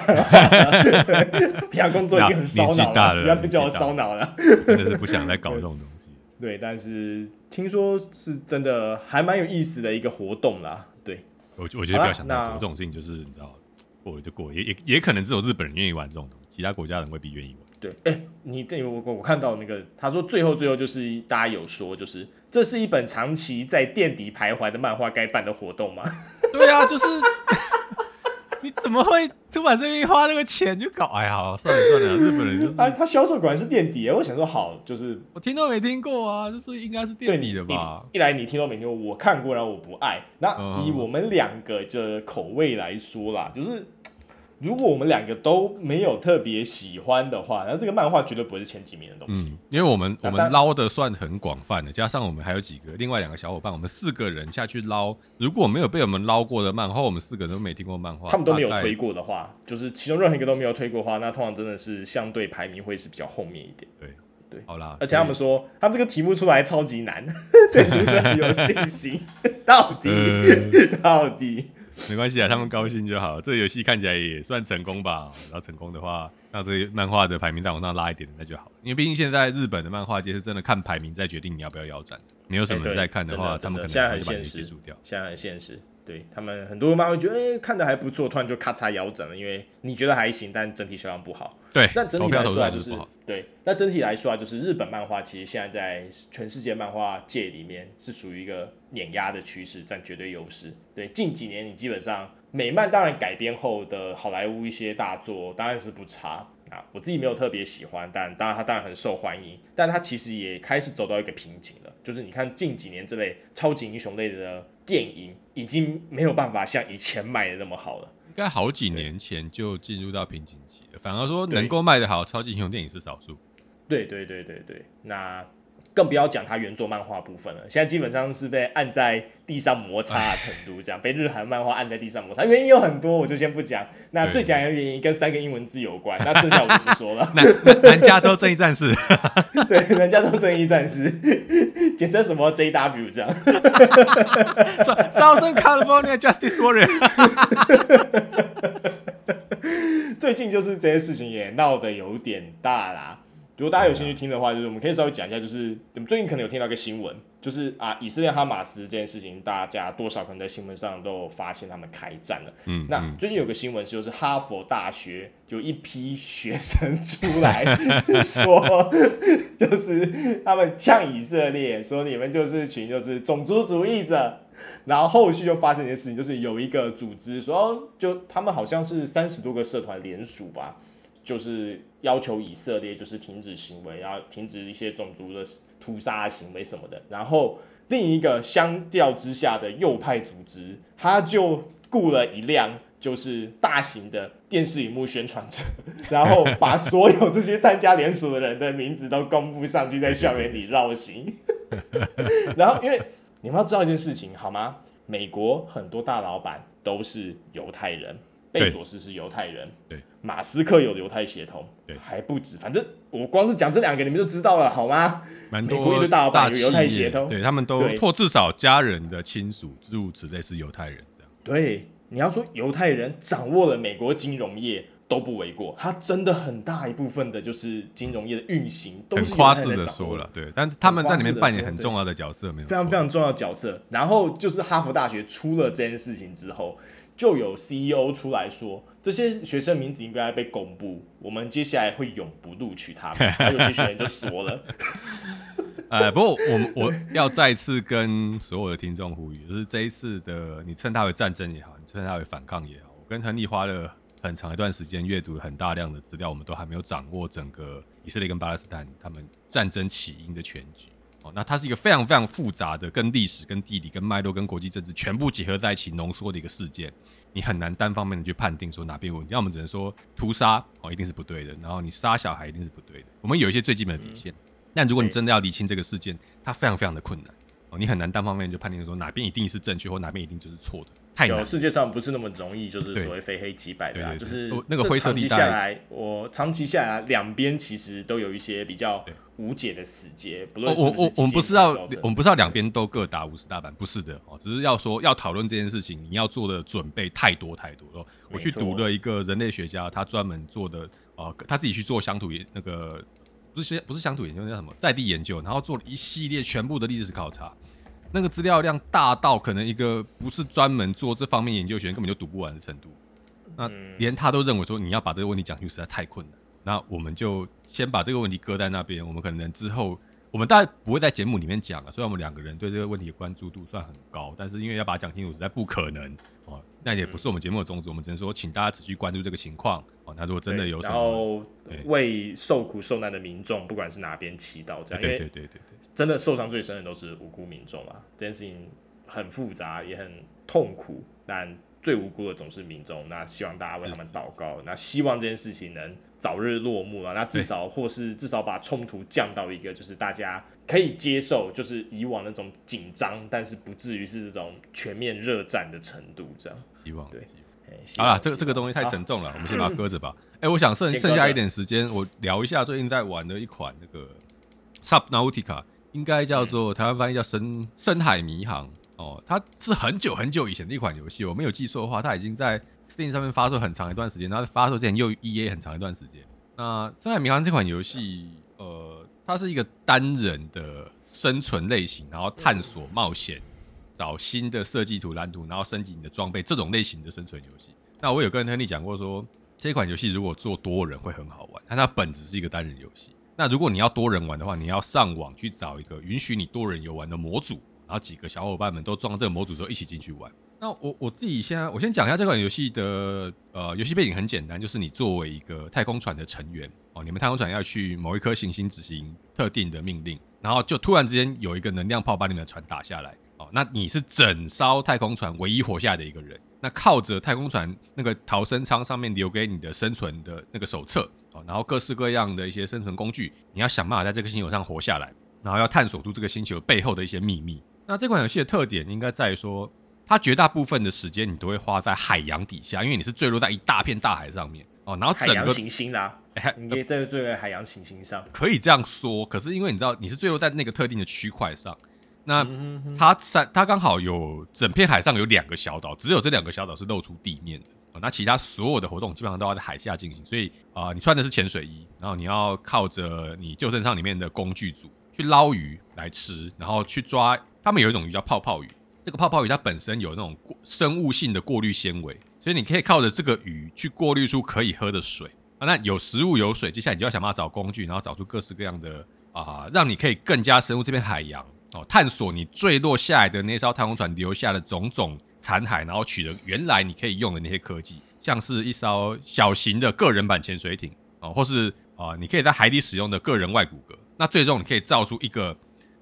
平常工作已经很烧脑了，不要再叫我烧脑了，真的是不想再搞这种东西。对，但是听说是真的还蛮有意思的一个活动啦。我我觉得不要想太多，这种事情就是你知道，过了就过了，也也也可能只有日本人愿意玩这种东西，其他国家人未必愿意玩。对，哎、欸，你对我我看到那个，他说最后最后就是大家有说，就是这是一本长期在垫底徘徊的漫画该办的活动吗？对啊，就是。你怎么会出版这边花那个钱去搞？哎呀，算了算了，日本人就是哎，他销售果然是垫底。我想说好，就是我听都没听过啊，就是应该是垫底的吧？一来你听都没听过，我看过，然后我不爱。那以我们两个的口味来说啦，就是。如果我们两个都没有特别喜欢的话，那这个漫画绝对不会是前几名的东西。嗯，因为我们我们捞的算很广泛的，加上我们还有几个另外两个小伙伴，我们四个人下去捞，如果没有被我们捞过的漫画，我们四个人都没听过漫画，他们都没有推过的话，就是其中任何一个都没有推过的话，那通常真的是相对排名会是比较后面一点。对对，好啦，而且他们说他们这个题目出来超级难，对读者有信心，到底、呃、到底。没关系啊，他们高兴就好。这个游戏看起来也算成功吧。然后成功的话，那这个漫画的排名再往上拉一点，那就好。因为毕竟现在日本的漫画界是真的看排名再决定你要不要腰斩。没有什么人在看的话，欸、他们可能会把你接触掉。现在很现实。对他们很多漫画觉得，哎、欸，看的还不错，突然就咔嚓腰斩了，因为你觉得还行，但整体销量不好。对，那整体来说就是对，那整体来说啊，就是日本漫画其实现在在全世界漫画界里面是属于一个碾压的趋势，占绝对优势。对，近几年你基本上美漫当然改编后的好莱坞一些大作当然是不差啊，我自己没有特别喜欢，但当然它当然很受欢迎，但它其实也开始走到一个瓶颈了，就是你看近几年这类超级英雄类的电影已经没有办法像以前卖的那么好了，应该好几年前就进入到瓶颈期了。反而说能够卖得好超级英雄电影是少数。对对对对对，那。更不要讲它原作漫画部分了，现在基本上是被按在地上摩擦的程度，这样被日韩漫画按在地上摩擦，原因有很多，我就先不讲。那最讲的原因跟三个英文字有关，那剩下我就不说了。南南加州正义战士，对，南加州正义战士，简称什么 JW 这样。Southern California Justice Warrior。最近就是这些事情也闹得有点大啦。如果大家有兴趣听的话，就是我们可以稍微讲一下，就是我们最近可能有听到一个新闻，就是啊，以色列哈马斯这件事情，大家多少可能在新闻上都有发现他们开战了。嗯，那最近有个新闻就是哈佛大学有一批学生出来说，就是他们呛以色列，说你们就是一群就是种族主义者。然后后续就发生一件事情，就是有一个组织说，就他们好像是三十多个社团联署吧。就是要求以色列就是停止行为，然后停止一些种族的屠杀行为什么的。然后另一个相较之下的右派组织，他就雇了一辆就是大型的电视荧幕宣传车，然后把所有这些参加联署的人的名字都公布上去，在校园里绕行。然后，因为你们要知道一件事情，好吗？美国很多大老板都是犹太人，贝佐斯是犹太人，对，马斯克有犹太血统，对，还不止。反正我光是讲这两个，你们就知道了，好吗？蛮多美国一堆大老板有犹太血统，对他们都或至少家人的亲属诸如此类是犹太人这样，对。你要说犹太人掌握了美国金融业都不为过，他真的很大一部分的就是金融业的运行都是犹太人掌握了，对，但是他们在里面扮演很重要的角色，没有非常非常重要的角色。然后就是哈佛大学出了这件事情之后，就有 CEO 出来说，这些学生名字应该被公布，我们接下来会永不录取他们。有些学员就说了。呃，不过我我要再次跟所有的听众呼吁，就是这一次的，你称它为战争也好，你称它为反抗也好，我跟亨利花了很长一段时间阅读了很大量的资料，我们都还没有掌握整个以色列跟巴勒斯坦他们战争起因的全局。哦，那它是一个非常非常复杂的，跟历史、跟地理、跟脉络、跟国际政治全部结合在一起浓缩的一个事件，你很难单方面的去判定说哪边有问题。要么只能说屠杀哦一定是不对的，然后你杀小孩一定是不对的。我们有一些最基本的底线。嗯但如果你真的要理清这个事件，它非常非常的困难哦，你很难单方面就判定说哪边一定是正确或哪边一定就是错的，太难。世界上不是那么容易，就是所谓非黑即白的啊，就是那个灰色地带。下来，我长期下来，两边其实都有一些比较无解的死结。不论我我我们不是要我们不是要两边都各打五十大板，不是的哦，只是要说要讨论这件事情，你要做的准备太多太多了。我去读了一个人类学家，他专门做的呃，他自己去做乡土那个。不是不是乡土研究，那叫什么在地研究，然后做了一系列全部的历史考察，那个资料量大到可能一个不是专门做这方面研究学员根本就读不完的程度。那连他都认为说你要把这个问题讲清楚实在太困难，那我们就先把这个问题搁在那边，我们可能之后。我们大概不会在节目里面讲了，虽然我们两个人对这个问题的关注度算很高，但是因为要把它讲清楚实在不可能哦，那也不是我们节目的宗旨，我们只能说请大家持续关注这个情况哦。那如果真的有什么，然后为受苦受难的民众，不管是哪边祈祷，这样，对对对对对，真的受伤最深的都是无辜民众啊，这件事情很复杂也很痛苦，但。最无辜的总是民众，那希望大家为他们祷告，那希望这件事情能早日落幕了。那至少或是至少把冲突降到一个就是大家可以接受，就是以往那种紧张，但是不至于是这种全面热战的程度。这样希望对。好了，这个这个东西太沉重了，我们先把它搁着吧。哎、欸，我想剩剩下一点时间，我聊一下最近在玩的一款那个 Subnautica，应该叫做台湾翻译叫深深海迷航。哦，它是很久很久以前的一款游戏，我没有记错的话，它已经在 Steam 上面发售很长一段时间，它发售之前又 EA 很长一段时间。那《深海迷航》这款游戏，呃，它是一个单人的生存类型，然后探索冒险、找新的设计图蓝图，然后升级你的装备这种类型的生存游戏。那我有跟亨利讲过，说这款游戏如果做多人会很好玩，但它本质是一个单人游戏。那如果你要多人玩的话，你要上网去找一个允许你多人游玩的模组。然后几个小伙伴们都装这个模组之后一起进去玩。那我我自己现在我先讲一下这款游戏的呃游戏背景很简单，就是你作为一个太空船的成员哦，你们太空船要去某一颗行星执行特定的命令，然后就突然之间有一个能量炮把你们的船打下来哦，那你是整艘太空船唯一活下来的一个人，那靠着太空船那个逃生舱上面留给你的生存的那个手册哦，然后各式各样的一些生存工具，你要想办法在这个星球上活下来，然后要探索出这个星球背后的一些秘密。那这款游戏的特点应该在于说，它绝大部分的时间你都会花在海洋底下，因为你是坠落在一大片大海上面哦。然后整个行星啦，哎，你可以在这个海洋行星上，可以这样说。可是因为你知道你是坠落在那个特定的区块上，那它三它刚好有整片海上有两个小岛，只有这两个小岛是露出地面的哦。那其他所有的活动基本上都要在海下进行，所以啊，你穿的是潜水衣，然后你要靠着你救生舱里面的工具组去捞鱼来吃，然后去抓。他们有一种鱼叫泡泡鱼，这个泡泡鱼它本身有那种生物性的过滤纤维，所以你可以靠着这个鱼去过滤出可以喝的水啊。那有食物有水，接下来你就要想办法找工具，然后找出各式各样的啊，让你可以更加深入这片海洋哦，探索你坠落下来的那艘太空船留下的种种残骸，然后取得原来你可以用的那些科技，像是一艘小型的个人版潜水艇哦，或是啊，你可以在海底使用的个人外骨骼。那最终你可以造出一个。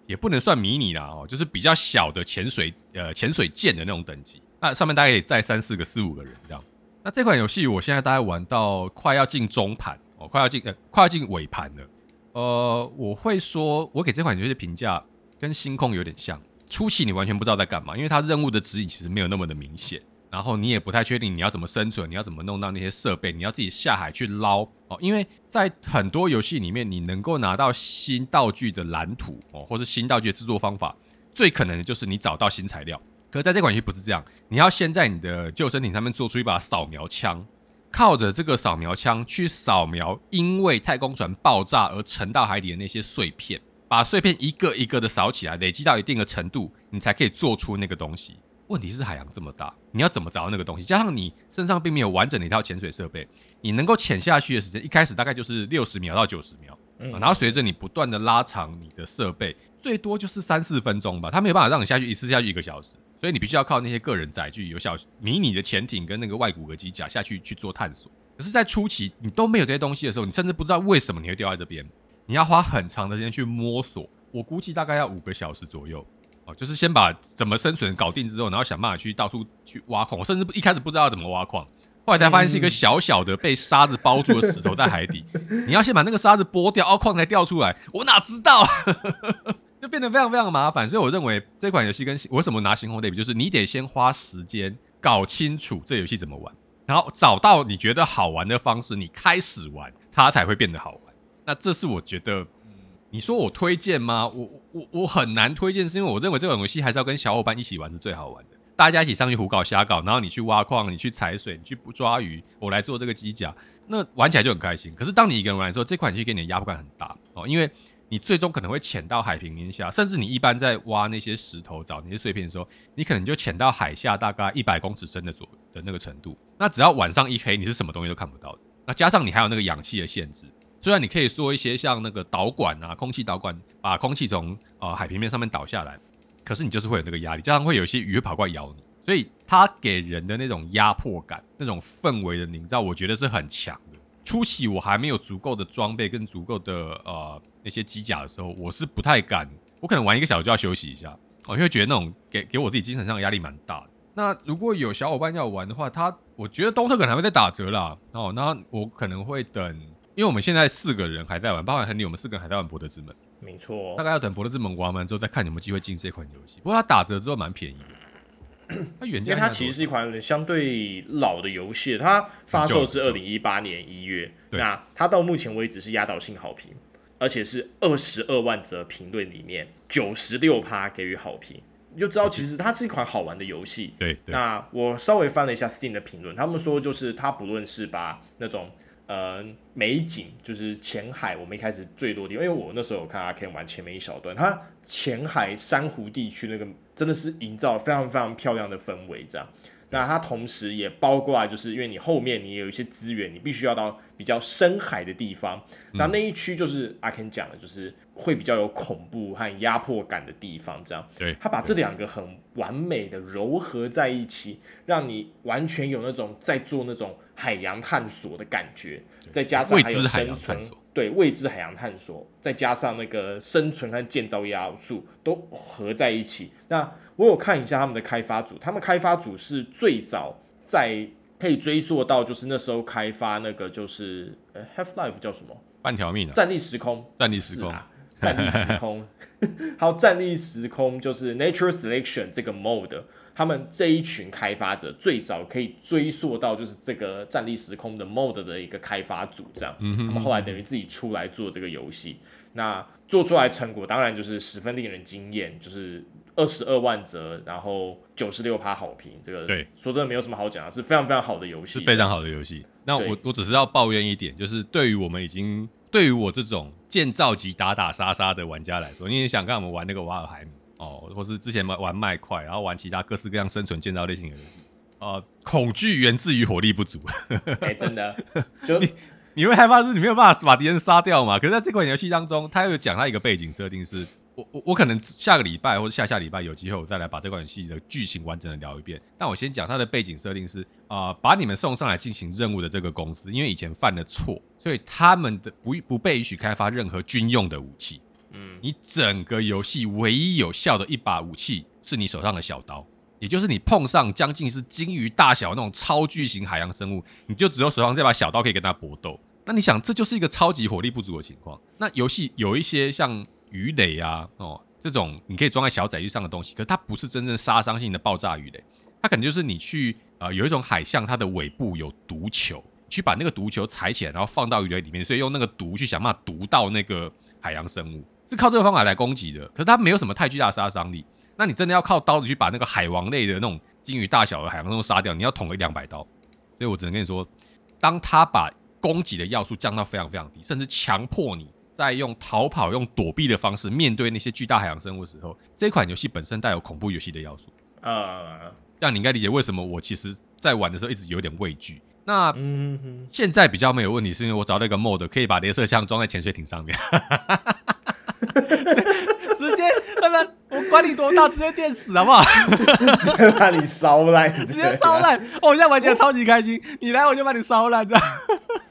也不能算迷你啦哦，就是比较小的潜水呃潜水舰的那种等级，那上面大概也载三四个四五个人这样那这款游戏我现在大概玩到快要进中盘哦，快要进呃快要进尾盘了。呃，我会说，我给这款游戏的评价跟星空有点像。初期你完全不知道在干嘛，因为它任务的指引其实没有那么的明显，然后你也不太确定你要怎么生存，你要怎么弄到那些设备，你要自己下海去捞哦。因为在很多游戏里面，你能够拿到新道具的蓝图哦，或是新道具的制作方法，最可能的就是你找到新材料。可在这款游戏不是这样，你要先在你的救生艇上面做出一把扫描枪，靠着这个扫描枪去扫描因为太空船爆炸而沉到海底的那些碎片。把碎片一个一个的扫起来，累积到一定的程度，你才可以做出那个东西。问题是海洋这么大，你要怎么找到那个东西？加上你身上并没有完整的一套潜水设备，你能够潜下去的时间，一开始大概就是六十秒到九十秒，嗯，然后随着你不断的拉长你的设备，最多就是三四分钟吧。它没有办法让你下去一次下去一个小时，所以你必须要靠那些个人载具，有小迷你的潜艇跟那个外骨骼机甲下去去做探索。可是，在初期你都没有这些东西的时候，你甚至不知道为什么你会掉在这边。你要花很长的时间去摸索，我估计大概要五个小时左右哦。就是先把怎么生存搞定之后，然后想办法去到处去挖矿。我甚至一开始不知道怎么挖矿，后来才发现是一个小小的被沙子包住的石头在海底。你要先把那个沙子剥掉，哦，矿才掉出来。我哪知道，就变得非常非常麻烦。所以我认为这款游戏跟我为什么拿星空对比，就是你得先花时间搞清楚这游戏怎么玩，然后找到你觉得好玩的方式，你开始玩，它才会变得好玩。那这是我觉得，你说我推荐吗？我我我很难推荐，是因为我认为这款游戏还是要跟小伙伴一起玩是最好玩的。大家一起上去胡搞瞎搞，然后你去挖矿，你去采水，你去抓鱼，我来做这个机甲，那玩起来就很开心。可是当你一个人玩的时候，这款游戏给你的压迫感很大哦，因为你最终可能会潜到海平面下，甚至你一般在挖那些石头、找那些碎片的时候，你可能就潜到海下大概一百公尺深的左的那个程度。那只要晚上一黑，你是什么东西都看不到的。那加上你还有那个氧气的限制。虽然你可以说一些像那个导管啊，空气导管把空气从呃海平面上面导下来，可是你就是会有那个压力，加上会有一些鱼跑过来咬你，所以它给人的那种压迫感、那种氛围的营造，我觉得是很强的。初期我还没有足够的装备跟足够的呃那些机甲的时候，我是不太敢，我可能玩一个小时就要休息一下哦，因为觉得那种给给我自己精神上的压力蛮大的。那如果有小伙伴要玩的话，他我觉得东特可能还会再打折啦哦，那我可能会等。因为我们现在四个人还在玩，包含亨利，我们四个人还在玩《博德之门》。没错，大概要等《博德之门》玩完之后，再看有没有机会进这款游戏。不过它打折之后蛮便宜的，它原价。因为它其实是一款相对老的游戏，它发售是二零一八年一月，那它到目前为止是压倒性好评，而且是二十二万则评论里面九十六趴给予好评，你就知道其实它是一款好玩的游戏。对，对，那我稍微翻了一下 Steam 的评论，他们说就是它不论是把那种。呃，美景就是浅海，我们一开始最多的，因为我那时候有看阿 Ken 玩前面一小段，它浅海珊瑚地区那个真的是营造非常非常漂亮的氛围，这样。那它同时也包括来，就是因为你后面你有一些资源，你必须要到比较深海的地方，那那一区就是阿 Ken 讲的，就是会比较有恐怖和压迫感的地方，这样。对，他把这两个很完美的糅合在一起，让你完全有那种在做那种海洋探索的感觉，再加上还有生存，对，未知海洋探索，再加上那个生存和建造要素都合在一起，那。我有看一下他们的开发组，他们开发组是最早在可以追溯到，就是那时候开发那个就是呃 Half Life 叫什么？半条命啊！战力时空，战力时空，啊、战力时空，还有战力时空就是 Nature Selection 这个 mode，他们这一群开发者最早可以追溯到就是这个战力时空的 mode 的一个开发组，这样，他们后来等于自己出来做这个游戏，那做出来成果当然就是十分令人惊艳，就是。二十二万折，然后九十六趴好评，这个对说真的没有什么好讲的，是非常非常好的游戏，是非常好的游戏。那我我只是要抱怨一点，就是对于我们已经对于我这种建造级打打杀杀的玩家来说，你也想看我们玩那个瓦尔海姆哦，或是之前玩玩麦块，然后玩其他各式各样生存建造类型的游戏，呃，恐惧源自于火力不足。哎、欸，真的，就你你会害怕是你没有办法把敌人杀掉嘛？可是在这款游戏当中，他有讲他一个背景设定是。我我我可能下个礼拜或者下下礼拜有机会，我再来把这款游戏的剧情完整的聊一遍。但我先讲它的背景设定是啊、呃，把你们送上来进行任务的这个公司，因为以前犯了错，所以他们的不不被允许开发任何军用的武器。嗯，你整个游戏唯一有效的一把武器是你手上的小刀。也就是你碰上将近是鲸鱼大小那种超巨型海洋生物，你就只有手上这把小刀可以跟它搏斗。那你想，这就是一个超级火力不足的情况。那游戏有一些像鱼雷啊，哦，这种你可以装在小载具上的东西，可是它不是真正杀伤性的爆炸鱼雷，它可能就是你去呃有一种海象，它的尾部有毒球，去把那个毒球踩起来，然后放到鱼雷里面，所以用那个毒去想办法毒到那个海洋生物，是靠这个方法来攻击的。可是它没有什么太巨大杀伤力。那你真的要靠刀子去把那个海王类的那种鲸鱼大小的海洋生物杀掉，你要捅个一两百刀。所以我只能跟你说，当他把攻击的要素降到非常非常低，甚至强迫你在用逃跑、用躲避的方式面对那些巨大海洋生物的时候，这款游戏本身带有恐怖游戏的要素啊。这样你应该理解为什么我其实在玩的时候一直有点畏惧。那现在比较没有问题，是因为我找到一个 mod 可以把镭射枪装在潜水艇上面。直接他们，我管你多大，直接电死好不好？直接把你烧烂，直接烧烂。哦我现在玩起来超级开心，你来我就把你烧烂，这样。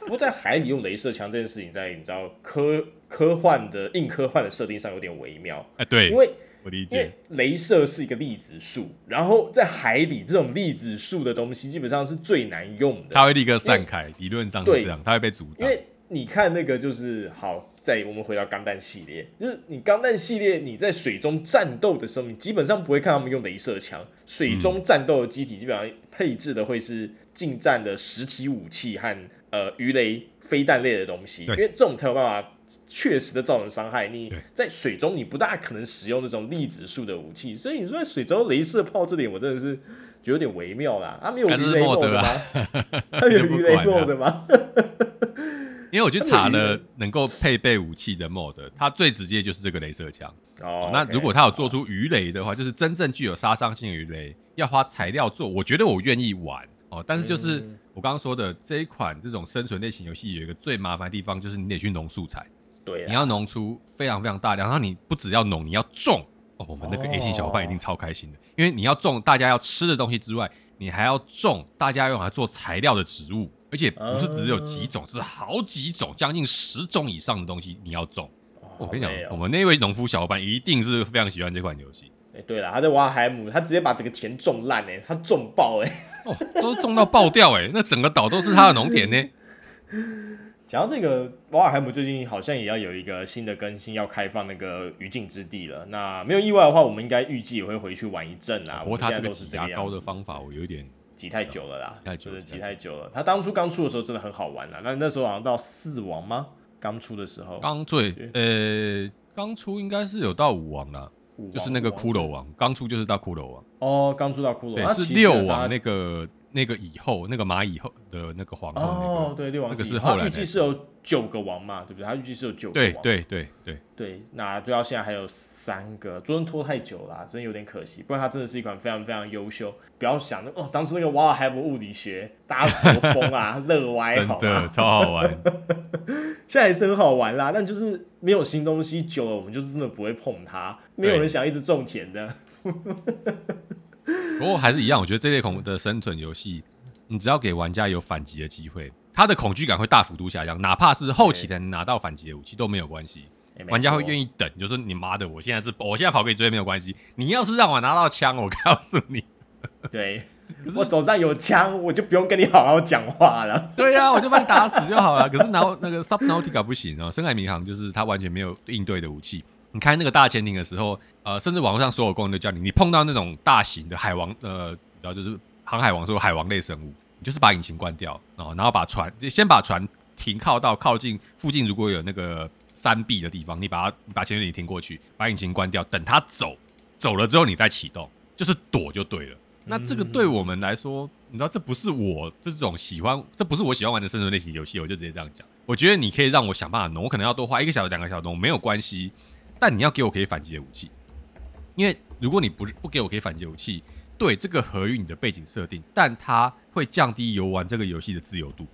不过在海里用镭射枪这件事情，在你知道科科幻的硬科幻的设定上有点微妙。哎，对，因为我理解，因为镭射是一个粒子束，然后在海里这种粒子束的东西基本上是最难用的，它会立刻散开，理论上是这样，它会被阻挡。因为你看那个就是好。再我们回到钢弹系列，就是你钢弹系列，你在水中战斗的时候，你基本上不会看他们用镭射枪。水中战斗的机体基本上配置的会是近战的实体武器和呃鱼雷、飞弹类的东西，因为这种才有办法确实的造成伤害。你在水中，你不大可能使用那种粒子束的武器，所以你说在水中镭射炮这点，我真的是觉得有点微妙啦。他、啊、没有鱼雷 mode 的吗？他有鱼雷 mode 的吗？因为我去查了能够配备武器的 mod，它最直接就是这个镭射枪。哦，那如果它有做出鱼雷的话，就是真正具有杀伤性的鱼雷，要花材料做，我觉得我愿意玩哦。但是就是我刚刚说的这一款这种生存类型游戏，有一个最麻烦的地方，就是你得去农素材。对，你要农出非常非常大量，然后你不只要农，你要种哦。我们那个 A 型小伙伴一定超开心的，因为你要种大家要吃的东西之外，你还要种大家用来做材料的植物。而且不是只有几种，是好几种，将近十种以上的东西你要种。我跟你讲，我们那位农夫小伙伴一定是非常喜欢这款游戏。哎，对了，他在瓦海姆，他直接把整个田种烂，哎，他种爆，哎，哦，都种到爆掉，哎，那整个岛都是他的农田呢。讲到这个，瓦尔海姆最近好像也要有一个新的更新，要开放那个余烬之地了。那没有意外的话，我们应该预计也会回去玩一阵啊。不过他这个挤牙膏的方法，我有点。挤太久了啦，太久了，挤太久了。他当初刚出的时候真的很好玩啦，那那时候好像到四王吗？刚出的时候，刚最，呃，刚出应该是有到五王了，就是那个骷髅王，刚出就是到骷髅王。哦，刚出到骷髅王，是六王那个。那个以后，那个蚂蚁后的那个皇后，哦，对，六王，那个是后来，预计是有九个王嘛，对不对？他预计是有九个王，对对对对对。那对到现在还有三个，昨天拖太久了，真的有点可惜。不然它真的是一款非常非常优秀。不要想哦，当初那个瓦尔海姆物理学，大家多疯啊，乐歪，好的，超好玩。现在还是很好玩啦，但就是没有新东西，久了我们就真的不会碰它。没有人想一直种田的。不过还是一样，我觉得这类恐怖的生存游戏，你只要给玩家有反击的机会，他的恐惧感会大幅度下降，哪怕是后期才能拿到反击的武器都没有关系，玩家会愿意等。就是你妈的，我现在是，我现在跑给你追没有关系。你要是让我拿到枪，我告诉你，对，我手上有枪，我就不用跟你好好讲话了。对呀、啊，我就把你打死就好了。可是拿那个 Subnautica 不行啊，深海迷航就是它完全没有应对的武器。你开那个大潜艇的时候，呃，甚至网络上所有功能都教你，你碰到那种大型的海王，呃，然后就是航海王说海王类生物，你就是把引擎关掉，然后然后把船先把船停靠到靠近附近，如果有那个山壁的地方，你把它把潜艇停过去，把引擎关掉，等它走走了之后你再启动，就是躲就对了。那这个对我们来说，你知道这不是我这种喜欢，这不是我喜欢玩的生存类型游戏，我就直接这样讲。我觉得你可以让我想办法弄，我可能要多花一个小时两个小时，没有关系。但你要给我可以反击的武器，因为如果你不不给我可以反击武器，对这个合于你的背景设定，但它会降低游玩这个游戏的自由度。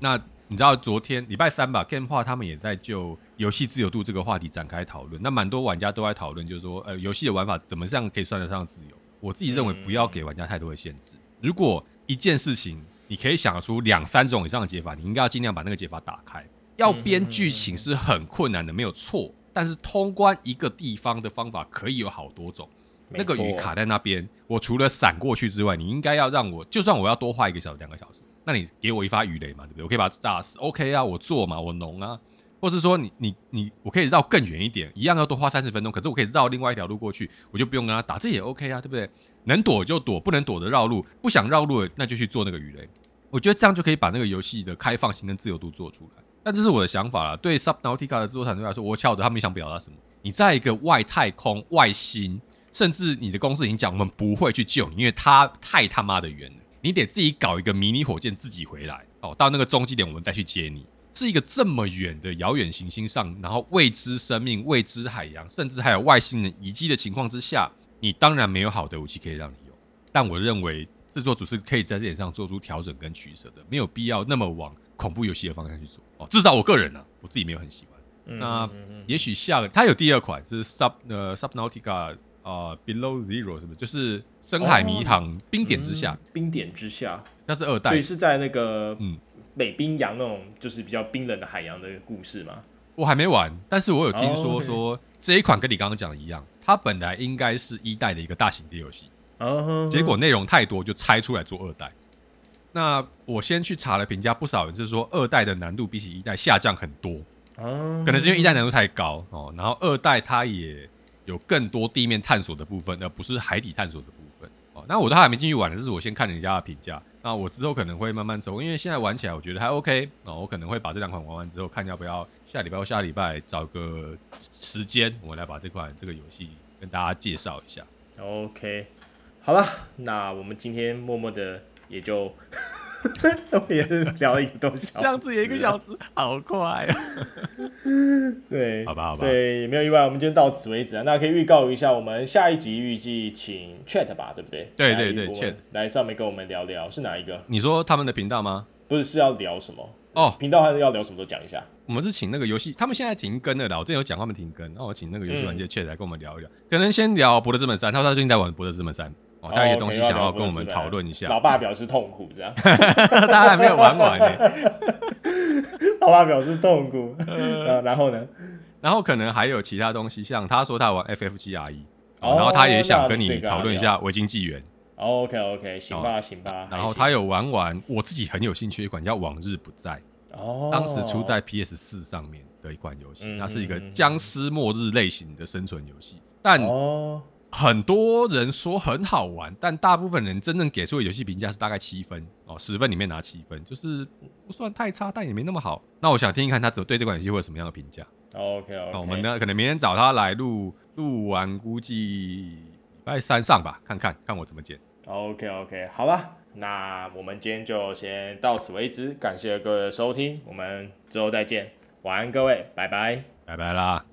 那你知道昨天礼拜三吧，GameSpot 他们也在就游戏自由度这个话题展开讨论。那蛮多玩家都在讨论，就是说，呃，游戏的玩法怎么样可以算得上自由？我自己认为不要给玩家太多的限制。如果一件事情你可以想得出两三种以上的解法，你应该要尽量把那个解法打开。要编剧情是很困难的，没有错。但是通关一个地方的方法可以有好多种，那个鱼卡在那边，我除了闪过去之外，你应该要让我，就算我要多花一个小时、两个小时，那你给我一发鱼雷嘛，对不对？我可以把它炸死，OK 啊，我做嘛，我农啊，或是说你你你，我可以绕更远一点，一样要多花三十分钟，可是我可以绕另外一条路过去，我就不用跟他打，这也 OK 啊，对不对？能躲就躲，不能躲的绕路，不想绕路那就去做那个鱼雷。我觉得这样就可以把那个游戏的开放性跟自由度做出来。但这是我的想法啦。对 Subnautica 的制作团队来说，我晓得他们想表达什么。你在一个外太空、外星，甚至你的公司已经讲，我们不会去救你，因为它太他妈的远了。你得自己搞一个迷你火箭自己回来哦，到那个终极点我们再去接你。是一个这么远的遥远行星上，然后未知生命、未知海洋，甚至还有外星人遗迹的情况之下，你当然没有好的武器可以让你用。但我认为制作组是可以在这点上做出调整跟取舍的，没有必要那么往恐怖游戏的方向去做哦。至少我个人呢、啊，我自己没有很喜欢。那也许下个，它有第二款是 Sub 呃 Subnautica 啊 Below Zero 是不是？就是深海迷航冰点之下，冰点之下，那是二代，所以是在那个嗯北冰洋那种就是比较冰冷的海洋的故事吗？我还没玩，但是我有听说说这一款跟你刚刚讲的一样，它本来应该是一代的一个大型的游戏，结果内容太多就拆出来做二代。那我先去查了评价，不少人就是说二代的难度比起一代下降很多。可能是因为一代难度太高哦，然后二代它也有更多地面探索的部分，而不是海底探索的部分哦。那我都还没进去玩的，这是我先看人家的评价。那我之后可能会慢慢抽，因为现在玩起来我觉得还 OK 哦。我可能会把这两款玩完之后，看要不要下礼拜或下礼拜找个时间，我们来把这款这个游戏跟大家介绍一下。OK，好了，那我们今天默默的也就。也是聊了一个多小时，这样子也一个小时，好快啊！对，好吧，好吧，所以没有意外，我们今天到此为止啊。那可以预告一下，我们下一集预计请 Chat 吧，对不对？对对对，Chat 来上面跟我们聊聊，是哪一个？你说他们的频道吗？不是，是要聊什么？哦，频道还是要聊什么都讲一下。我们是请那个游戏，他们现在停更了啦。我之前有讲他们停更，那我请那个游戏玩家 Chat 来跟我们聊一聊。可能先聊《博德之门三》，他说他最近在玩《博德之门三》。他有一些东西想要跟我们讨论一下。老爸表示痛苦，这样。大家还没有玩完呢。老爸表示痛苦。然后呢？然后可能还有其他东西，像他说他玩 FFGRE，然后他也想跟你讨论一下《维京纪元》。OK OK，行吧行吧。然后他有玩玩我自己很有兴趣一款叫《往日不再》，哦，当时出在 PS 四上面的一款游戏，它是一个僵尸末日类型的生存游戏，但哦。很多人说很好玩，但大部分人真正给出的游戏评价是大概七分哦，十分里面拿七分，就是不算太差，但也没那么好。那我想听一看他对这款游戏会有什么样的评价。OK OK，我们呢可能明天找他来录，录完估计礼拜三上吧，看看看我怎么剪。OK OK，好吧，那我们今天就先到此为止，感谢各位的收听，我们之后再见，晚安各位，拜拜，拜拜啦。